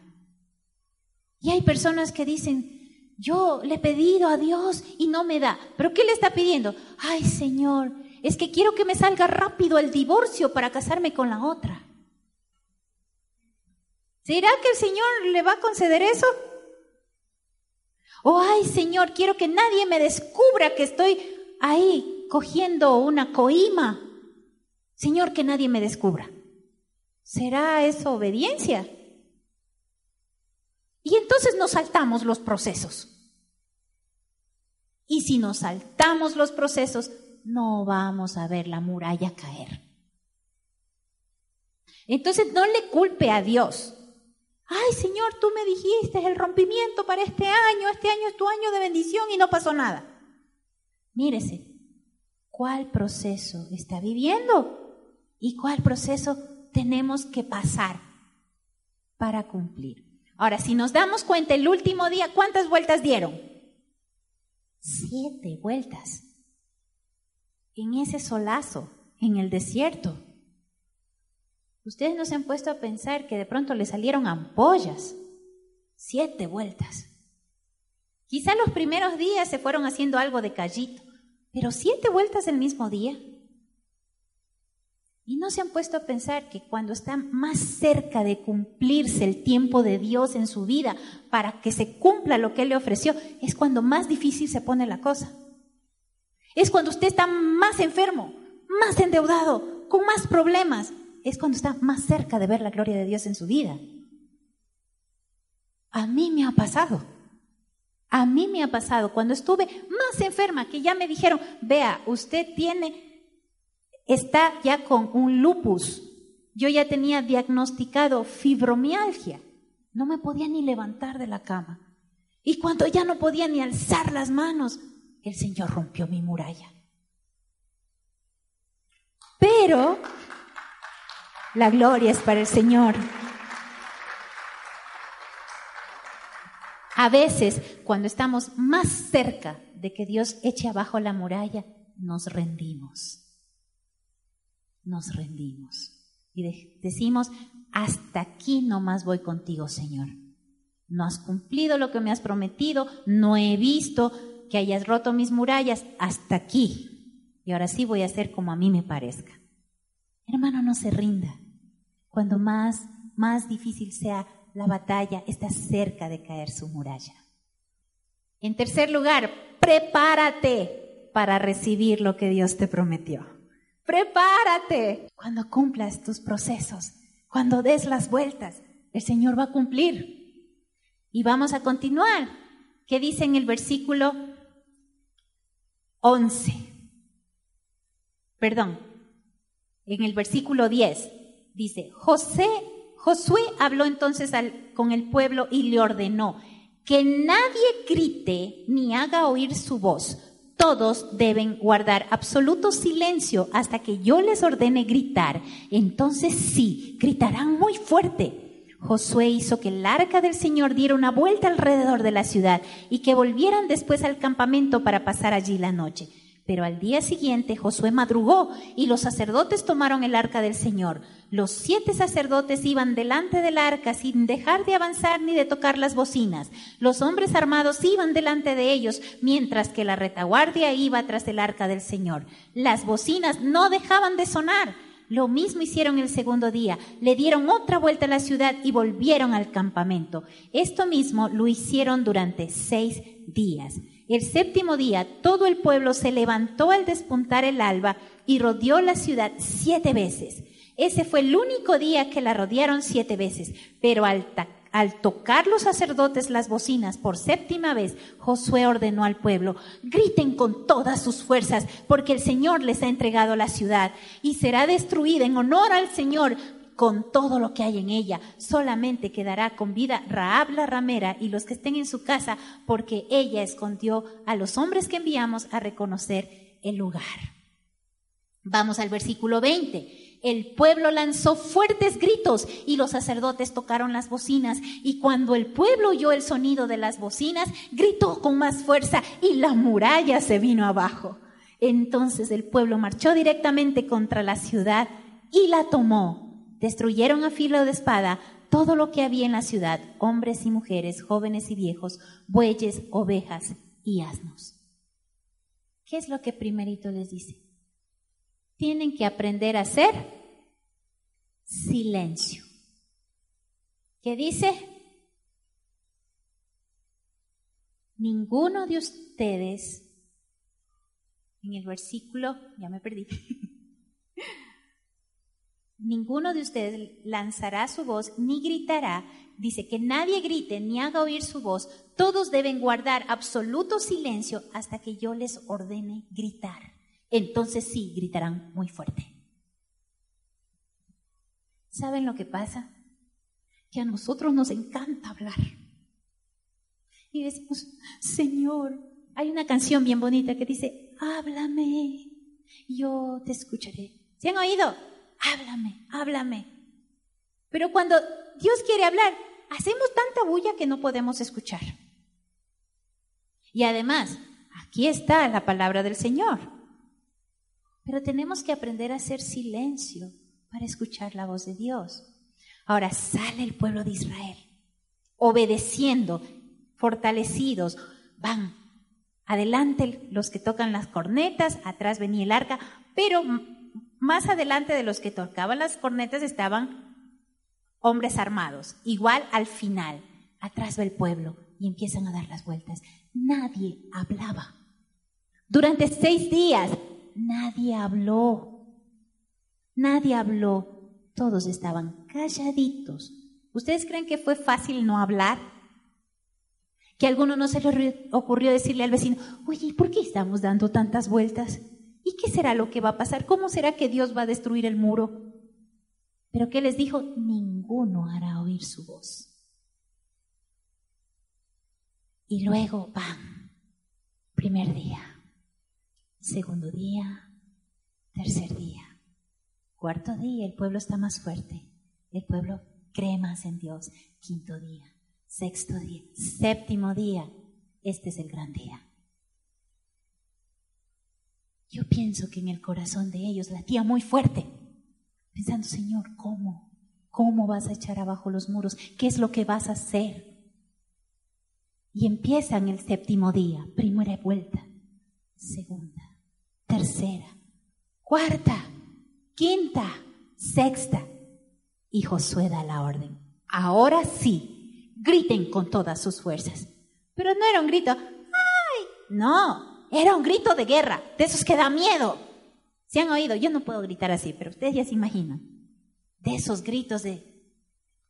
Y hay personas que dicen, yo le he pedido a Dios y no me da. ¿Pero qué le está pidiendo? Ay, Señor, es que quiero que me salga rápido el divorcio para casarme con la otra. ¿Será que el Señor le va a conceder eso? O, ay, Señor, quiero que nadie me descubra que estoy ahí cogiendo una coima. Señor, que nadie me descubra. ¿Será eso obediencia? Y entonces nos saltamos los procesos. Y si nos saltamos los procesos, no vamos a ver la muralla caer. Entonces no le culpe a Dios. Ay, Señor, tú me dijiste el rompimiento para este año, este año es tu año de bendición y no pasó nada. Mírese, ¿cuál proceso está viviendo? ¿Y cuál proceso tenemos que pasar para cumplir? Ahora, si nos damos cuenta, el último día, ¿cuántas vueltas dieron? Siete vueltas. En ese solazo, en el desierto. Ustedes no se han puesto a pensar que de pronto le salieron ampollas. Siete vueltas. Quizá los primeros días se fueron haciendo algo de callito, pero siete vueltas el mismo día. Y no se han puesto a pensar que cuando está más cerca de cumplirse el tiempo de Dios en su vida para que se cumpla lo que Él le ofreció, es cuando más difícil se pone la cosa. Es cuando usted está más enfermo, más endeudado, con más problemas, es cuando está más cerca de ver la gloria de Dios en su vida. A mí me ha pasado. A mí me ha pasado cuando estuve más enferma, que ya me dijeron, vea, usted tiene, está ya con un lupus. Yo ya tenía diagnosticado fibromialgia. No me podía ni levantar de la cama. Y cuando ya no podía ni alzar las manos, el Señor rompió mi muralla. Pero la gloria es para el Señor. A veces, cuando estamos más cerca de que Dios eche abajo la muralla, nos rendimos. Nos rendimos. Y decimos, hasta aquí nomás voy contigo, Señor. No has cumplido lo que me has prometido, no he visto que hayas roto mis murallas, hasta aquí. Y ahora sí voy a hacer como a mí me parezca. Hermano, no se rinda. Cuando más, más difícil sea la batalla, está cerca de caer su muralla. En tercer lugar, prepárate para recibir lo que Dios te prometió. Prepárate cuando cumplas tus procesos, cuando des las vueltas, el Señor va a cumplir. Y vamos a continuar. ¿Qué dice en el versículo 11? Perdón, en el versículo 10 dice, José, Josué habló entonces con el pueblo y le ordenó que nadie grite ni haga oír su voz. Todos deben guardar absoluto silencio hasta que yo les ordene gritar. Entonces sí, gritarán muy fuerte. Josué hizo que el arca del Señor diera una vuelta alrededor de la ciudad y que volvieran después al campamento para pasar allí la noche. Pero al día siguiente Josué madrugó y los sacerdotes tomaron el arca del Señor. Los siete sacerdotes iban delante del arca sin dejar de avanzar ni de tocar las bocinas. Los hombres armados iban delante de ellos, mientras que la retaguardia iba tras el arca del Señor. Las bocinas no dejaban de sonar. Lo mismo hicieron el segundo día. Le dieron otra vuelta a la ciudad y volvieron al campamento. Esto mismo lo hicieron durante seis días. El séptimo día todo el pueblo se levantó al despuntar el alba y rodeó la ciudad siete veces. Ese fue el único día que la rodearon siete veces, pero al, tocar los sacerdotes las bocinas por séptima vez, Josué ordenó al pueblo, griten con todas sus fuerzas, porque el Señor les ha entregado la ciudad y será destruida en honor al Señor con todo lo que hay en ella. Solamente quedará con vida Raab la ramera y los que estén en su casa, porque ella escondió a los hombres que enviamos a reconocer el lugar. Vamos al versículo 20. El pueblo lanzó fuertes gritos y los sacerdotes tocaron las bocinas y cuando el pueblo oyó el sonido de las bocinas, gritó con más fuerza y la muralla se vino abajo. Entonces el pueblo marchó directamente contra la ciudad y la tomó Destruyeron a filo de espada todo lo que había en la ciudad, hombres y mujeres, jóvenes y viejos, bueyes, ovejas y asnos. ¿Qué es lo que primerito les dice? Tienen que aprender a hacer silencio. ¿Qué dice? Ninguno de ustedes, en el versículo, ya me perdí, [laughs] ninguno de ustedes lanzará su voz ni gritará. Dice que nadie grite ni haga oír su voz. Todos deben guardar absoluto silencio hasta que yo les ordene gritar. Entonces sí, gritarán muy fuerte. ¿Saben lo que pasa? Que a nosotros nos encanta hablar. Y decimos, Señor, hay una canción bien bonita que dice, háblame, yo te escucharé. ¿Se han oído? Háblame, háblame. Pero cuando Dios quiere hablar, hacemos tanta bulla que no podemos escuchar. Y además, aquí está la palabra del Señor. Pero tenemos que aprender a hacer silencio para escuchar la voz de Dios. Ahora sale el pueblo de Israel, obedeciendo, fortalecidos, van. Adelante los que tocan las cornetas, atrás venía el arca, pero más adelante de los que tocaban las cornetas estaban hombres armados. Igual al final, atrás va el pueblo y empiezan a dar las vueltas. Nadie hablaba. Durante seis días, nadie habló. Nadie habló, todos estaban calladitos. ¿Ustedes creen que fue fácil no hablar? Que a alguno no se le ocurrió decirle al vecino, oye, ¿por qué estamos dando tantas vueltas? ¿Y qué será lo que va a pasar? ¿Cómo será que Dios va a destruir el muro? Pero ¿qué les dijo? Ninguno hará oír su voz. Y luego van. Primer día, segundo día, tercer día. Cuarto día, el pueblo está más fuerte. El pueblo cree más en Dios. Quinto día, sexto día, séptimo día. Este es el gran día. Yo pienso que en el corazón de ellos latía muy fuerte, pensando, Señor, ¿cómo? ¿Cómo vas a echar abajo los muros? ¿Qué es lo que vas a hacer? Y empiezan el séptimo día, primera vuelta, segunda, tercera, cuarta, quinta, sexta. Y Josué da la orden. Ahora sí, griten con todas sus fuerzas. Pero no era un grito, ¡ay! No, era un grito de guerra, de esos que da miedo. ¿Se han oído? Yo no puedo gritar así, pero ustedes ya se imaginan. De esos gritos de,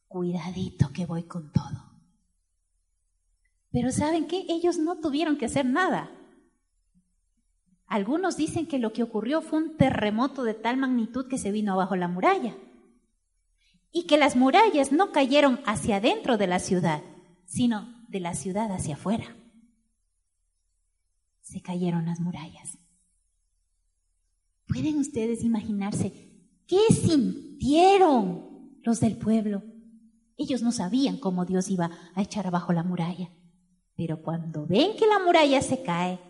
cuidadito que voy con todo. Pero ¿saben qué? Ellos no tuvieron que hacer nada. Algunos dicen que lo que ocurrió fue un terremoto de tal magnitud que se vino abajo la muralla. Y que las murallas no cayeron hacia adentro de la ciudad, sino de la ciudad hacia afuera. Se cayeron las murallas. ¿Pueden ustedes imaginarse qué sintieron los del pueblo? Ellos no sabían cómo Dios iba a echar abajo la muralla. Pero cuando ven que la muralla se cae,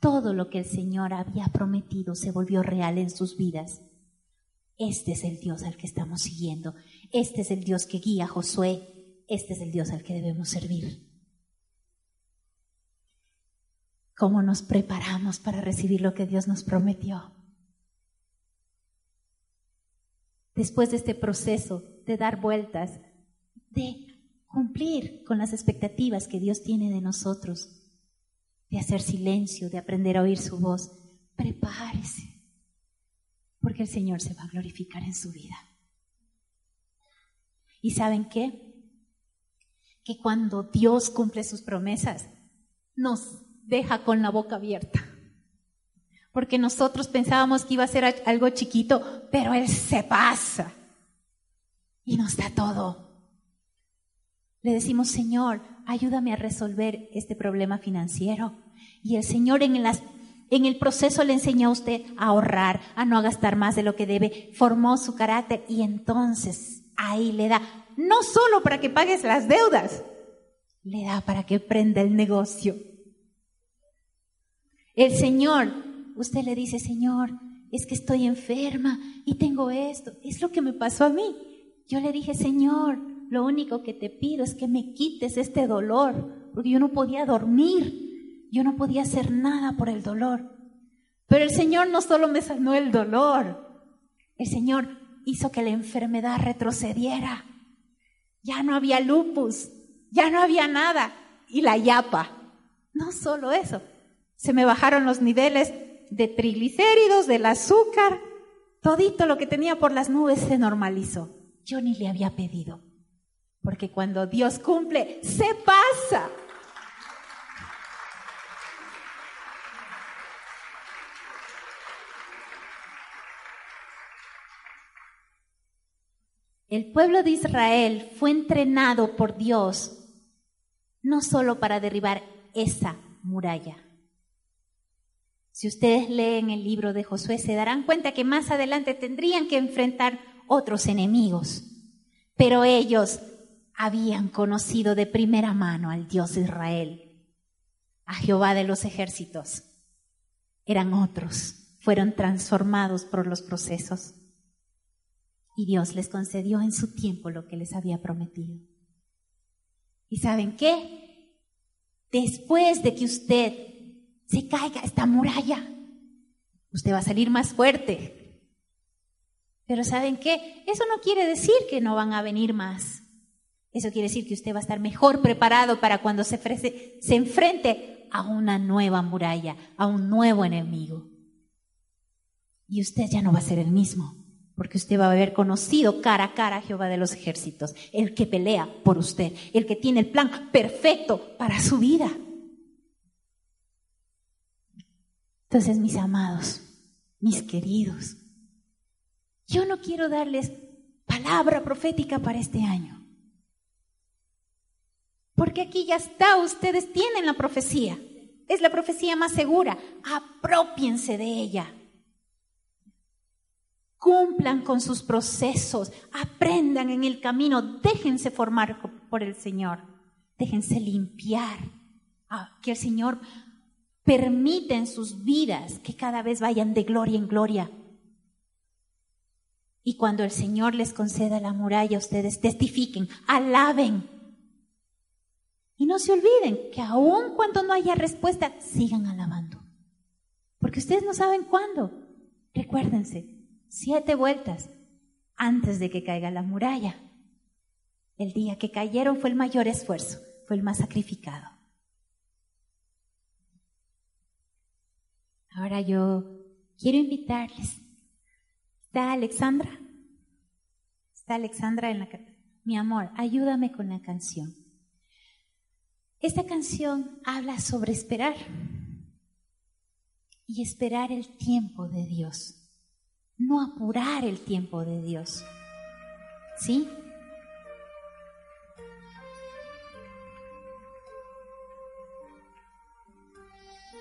todo lo que el Señor había prometido se volvió real en sus vidas. Este es el Dios al que estamos siguiendo. Este es el Dios que guía a Josué. Este es el Dios al que debemos servir. ¿Cómo nos preparamos para recibir lo que Dios nos prometió? Después de este proceso de dar vueltas, de cumplir con las expectativas que Dios tiene de nosotros, de hacer silencio, de aprender a oír su voz, prepárese, porque el Señor se va a glorificar en su vida. ¿Y saben qué? Que cuando Dios cumple sus promesas, nos deja con la boca abierta. Porque nosotros pensábamos que iba a ser algo chiquito, pero Él se pasa y nos da todo. Le decimos, Señor, ayúdame a resolver este problema financiero. Y el Señor en, el proceso le enseñó a usted a ahorrar, a no gastar más de lo que debe, formó su carácter y entonces ahí le da, no solo para que pagues las deudas, le da para que prenda el negocio. El Señor, usted le dice, Señor, es que estoy enferma y tengo esto, es lo que me pasó a mí. Yo le dije, Señor, lo único que te pido es que me quites este dolor, porque yo no podía dormir, yo no podía hacer nada por el dolor. Pero el Señor no solo me sanó el dolor, el Señor hizo que la enfermedad retrocediera. Ya no había lupus, ya no había nada. Y la yapa. No solo eso, se me bajaron los niveles de triglicéridos, del azúcar, Todito lo que tenía por las nubes se normalizó. Yo ni le había pedido. Porque cuando Dios cumple, se pasa. El pueblo de Israel fue entrenado por Dios no solo para derribar esa muralla. Si ustedes leen el libro de Josué se darán cuenta que más adelante tendrían que enfrentar otros enemigos, pero ellos habían conocido de primera mano al Dios de Israel, a Jehová de los ejércitos. Eran otros, fueron transformados por los procesos y Dios les concedió en su tiempo lo que les había prometido. ¿Y saben qué? Después de que usted se caiga esta muralla, usted va a salir más fuerte. Pero ¿saben qué? Eso no quiere decir que no van a venir más. Eso quiere decir que usted va a estar mejor preparado para cuando se, se enfrente a una nueva muralla, a un nuevo enemigo. Y usted ya no va a ser el mismo porque usted va a haber conocido cara a cara a Jehová de los ejércitos, el que pelea por usted, el que tiene el plan perfecto para su vida. Entonces, mis amados, mis queridos, yo no quiero darles palabra profética para este año. Porque aquí ya está, ustedes tienen la profecía. Es la profecía más segura. Apropiense de ella cumplan con sus procesos, aprendan en el camino, déjense formar por el Señor, déjense limpiar, ah, que el Señor permita en sus vidas que cada vez vayan de gloria en gloria. Y cuando el Señor les conceda la muralla, ustedes testifiquen, alaben. Y no se olviden que aun cuando no haya respuesta, sigan alabando. Porque ustedes no saben cuándo. Recuérdense, siete vueltas antes de que caiga la muralla. El día que cayeron fue el mayor esfuerzo, fue el más sacrificado. Ahora yo quiero invitarles. ¿Está Alexandra? ¿Está Alexandra en la Mi amor, ayúdame con la canción. Esta canción habla sobre esperar y esperar el tiempo de Dios no apurar el tiempo de Dios. ¿Sí?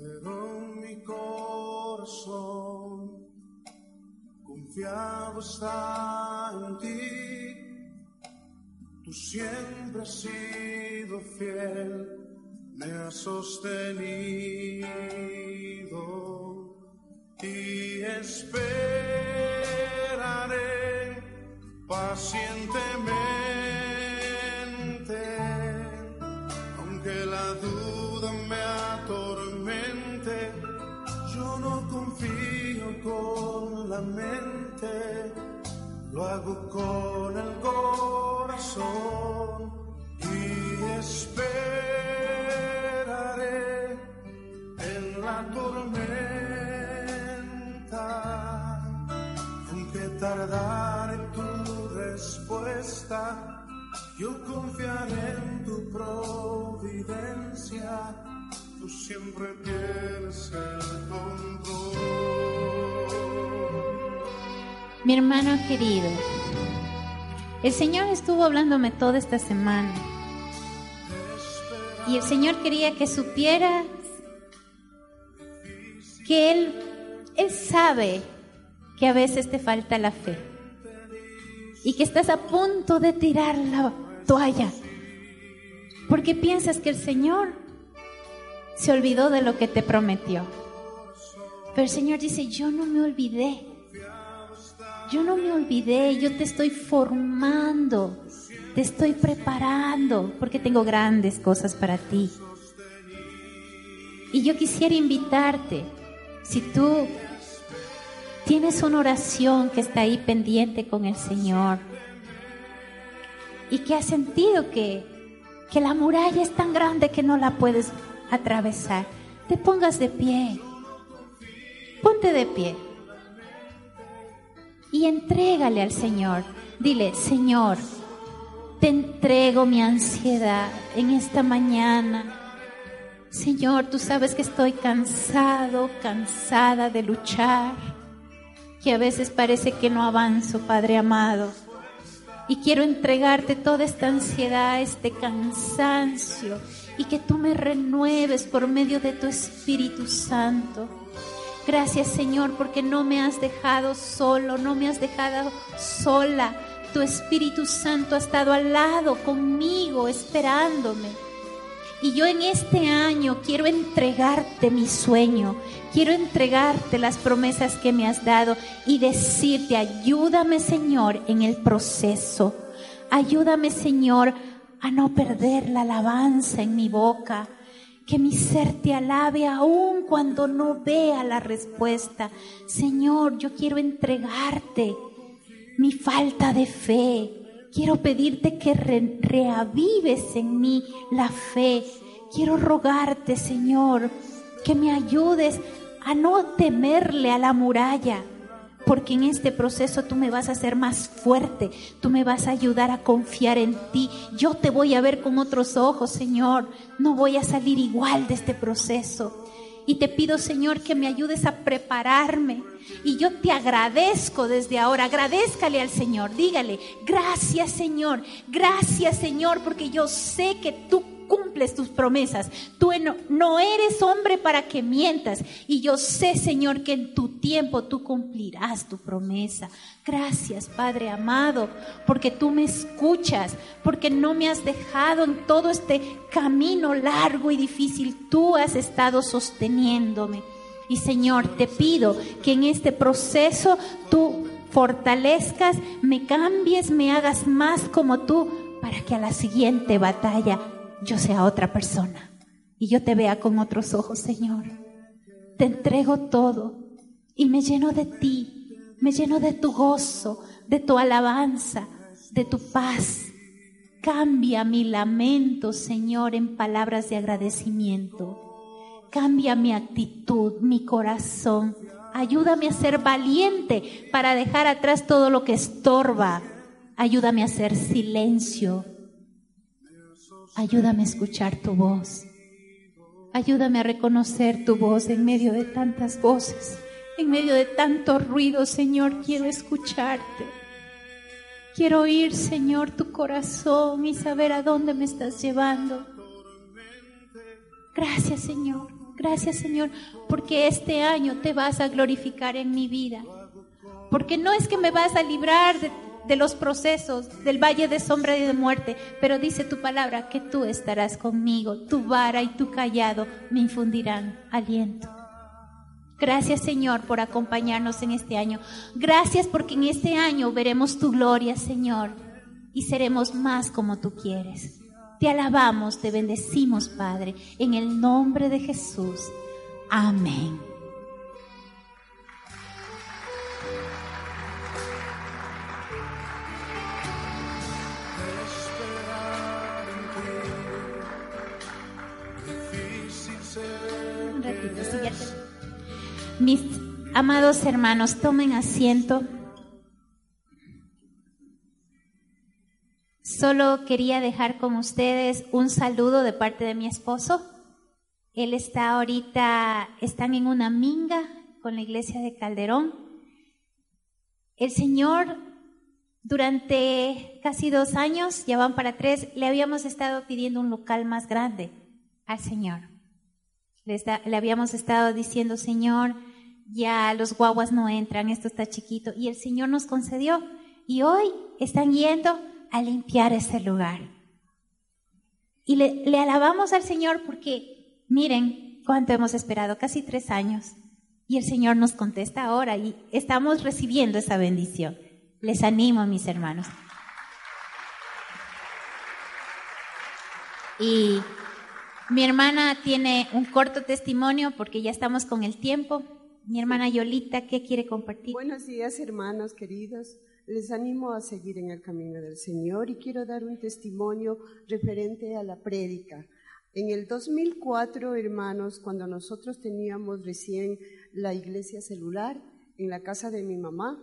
pero mi corazón. Confiado está en ti. Tú siempre has sido fiel, me has sostenido. Y esperaré pacientemente, aunque la duda me no confío con la mente, lo hago con el corazón y esperaré en la tormenta, aunque tardar respuesta, yo confiaré en tu providencia, tú siempre tienes el control. Mi hermano querido, el Señor estuvo hablándome toda esta semana. Y el Señor quería que supieras que Él, Él sabe que a veces te falta la fe y que estás a punto de tirar la toalla porque piensas que el Señor se olvidó de lo que te prometió. Pero el Señor dice, yo no me olvidé. Yo no me olvidé, yo te estoy formando, te estoy preparando, porque tengo grandes cosas para ti. Y yo quisiera invitarte, si tú tienes una oración que está ahí pendiente con el Señor y que has sentido que, que la muralla es tan grande que no la puedes atravesar, te pongas de pie. Ponte de pie y entrégale al Señor. Dile, Señor, te entrego mi ansiedad en esta mañana. Señor, tú sabes que estoy cansado, cansada de luchar, que a veces parece que no avanzo, Padre amado. Y quiero entregarte toda esta ansiedad, este cansancio, y que tú me renueves por medio de tu Espíritu Santo. Gracias Señor porque no me has dejado solo, no me has dejado sola. Tu Espíritu Santo ha estado al lado conmigo, esperándome. Y yo en este año quiero entregarte mi sueño, quiero entregarte las promesas que me has dado y decirte, ayúdame Señor en el proceso. Ayúdame Señor a no perder la alabanza en mi boca que mi ser te alabe aún cuando no vea la respuesta. Señor, yo quiero entregarte mi falta de fe. Quiero pedirte que reavives en mí la fe. Quiero rogarte, Señor, que me ayudes a no temerle a la muralla porque en este proceso tú me vas a hacer más fuerte, tú me vas a ayudar a confiar en ti. Yo te voy a ver con otros ojos, Señor. No voy a salir igual de este proceso. Y te pido, Señor, que me ayudes a prepararme. Y yo te agradezco desde ahora. Agradezcale al Señor. Dígale, gracias, Señor. Gracias, Señor, porque yo sé que tú cumples tus promesas. Tú no eres hombre para que mientas. Y yo sé, Señor, que en tu tiempo tú cumplirás tu promesa. Gracias, Padre amado, porque tú me escuchas, porque no me has dejado en todo este camino largo y difícil. Tú has estado sosteniéndome. Y Señor, te pido que en este proceso tú fortalezcas, me cambies, me hagas más como tú, para que a la siguiente batalla yo sea otra persona y yo te vea con otros ojos, Señor. Te entrego todo y me lleno de ti, me lleno de tu gozo, de tu alabanza, de tu paz. Cambia mi lamento, Señor, en palabras de agradecimiento. Cambia mi actitud, mi corazón. Ayúdame a ser valiente para dejar atrás todo lo que estorba. Ayúdame a hacer silencio Ayúdame a escuchar tu voz. Ayúdame a reconocer tu voz en medio de tantas voces, en medio de tanto ruido, Señor. Quiero escucharte. Quiero oír, Señor, tu corazón y saber a dónde me estás llevando. Gracias, Señor. Gracias, Señor, porque este año te vas a glorificar en mi vida. Porque no es que me vas a librar de de los procesos del valle de sombra y de muerte, pero dice tu palabra que tú estarás conmigo, tu vara y tu callado me infundirán aliento. Gracias Señor por acompañarnos en este año. Gracias porque en este año veremos tu gloria Señor y seremos más como tú quieres. Te alabamos, te bendecimos Padre, en el nombre de Jesús. Amén. Mis amados hermanos, tomen asiento. Solo quería dejar con ustedes un saludo de parte de mi esposo. Él está ahorita, están en una minga con la iglesia de Calderón. El Señor, durante casi dos años, ya van para tres, le habíamos estado pidiendo un local más grande al Señor. Le, le habíamos estado diciendo, Señor, ya los guaguas no entran, esto está chiquito. Y el Señor nos concedió. Y hoy están yendo a limpiar ese lugar. Y le, alabamos al Señor porque, miren cuánto hemos esperado, casi tres años. Y el Señor nos contesta ahora y estamos recibiendo esa bendición. Les animo, mis hermanos. Y mi hermana tiene un corto testimonio porque ya estamos con el tiempo. Mi hermana Yolita, ¿qué quiere compartir? Buenos días, hermanos queridos. Les animo a seguir en el camino del Señor y quiero dar un testimonio referente a la prédica. En el 2004, hermanos, cuando nosotros teníamos recién la iglesia celular en la casa de mi mamá,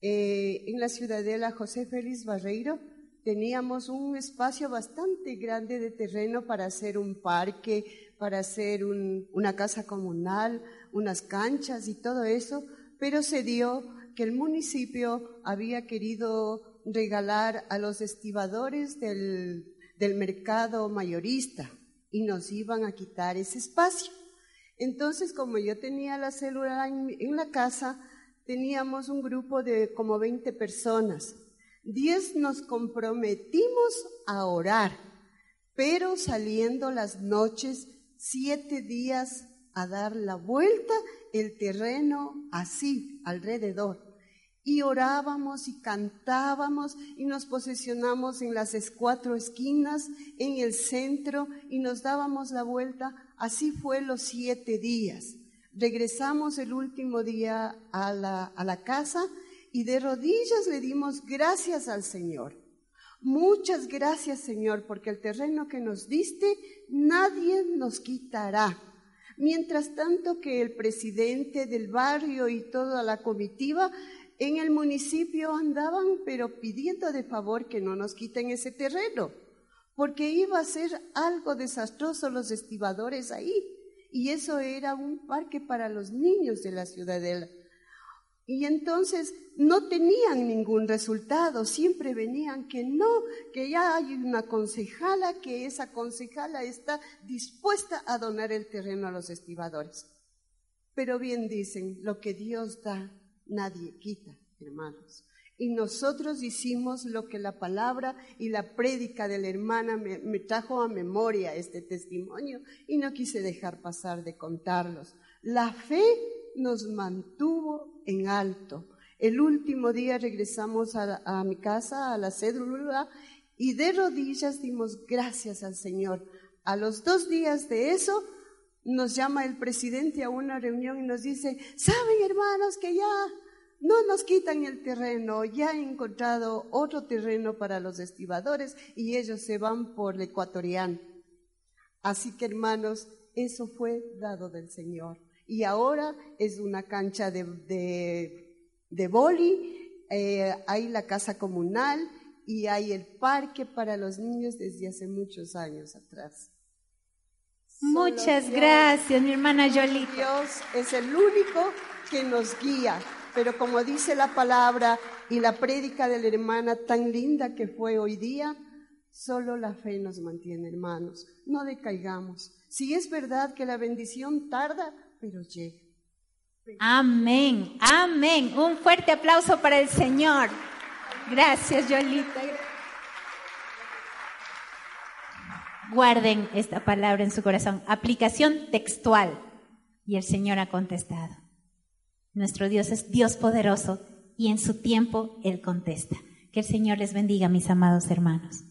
eh, en la ciudadela José Félix Barreiro, teníamos un espacio bastante grande de terreno para hacer un parque, para hacer una casa comunal, unas canchas y todo eso, pero se dio que el municipio había querido regalar a los estibadores del, del mercado mayorista y nos iban a quitar ese espacio. Entonces, como yo tenía la célula en, la casa, teníamos un grupo de como 20 personas. Diez nos comprometimos a orar, pero saliendo las noches, siete días a dar la vuelta el terreno así, alrededor y orábamos y cantábamos y nos posesionamos en las cuatro esquinas, en el centro y nos dábamos la vuelta. Así fue los siete días. Regresamos el último día a la, a la casa y de rodillas le dimos gracias al Señor. Muchas gracias Señor, porque el terreno que nos diste nadie nos quitará. Mientras tanto que el presidente del barrio y toda la comitiva en el municipio andaban, pero pidiendo de favor que no nos quiten ese terreno, porque iba a ser algo desastroso los estibadores ahí. Y eso era un parque para los niños de la ciudadela. Y entonces no tenían ningún resultado, siempre venían que no, que ya hay una concejala, que esa concejala está dispuesta a donar el terreno a los estibadores. Pero bien dicen, lo que Dios da, nadie quita, hermanos. Y nosotros hicimos lo que la palabra y la prédica de la hermana me, trajo a memoria este testimonio y no quise dejar pasar de contarlos. La fe nos mantuvo en alto. El último día regresamos a, mi casa, a la cédula, y de rodillas dimos gracias al Señor. A los dos días de eso, nos llama el presidente a una reunión y nos dice, ¿saben hermanos que ya no nos quitan el terreno, ya he encontrado otro terreno para los estibadores y ellos se van por el ecuatoriano. Así que hermanos, eso fue dado del Señor. Y ahora es una cancha de, de, boli, eh, hay la casa comunal y hay el parque para los niños desde hace muchos años atrás. Muchas gracias, mi hermana Yolita. Dios es el único que nos guía pero como dice la palabra y la prédica de la hermana tan linda que fue hoy día, solo la fe nos mantiene, hermanos. No decaigamos. Si es verdad que la bendición tarda, pero llega. Amén, amén. Un fuerte aplauso para el Señor. Gracias, Yolita. Guarden esta palabra en su corazón. Aplicación textual. Y el Señor ha contestado. Nuestro Dios es Dios poderoso y en su tiempo Él contesta. Que el Señor les bendiga, mis amados hermanos.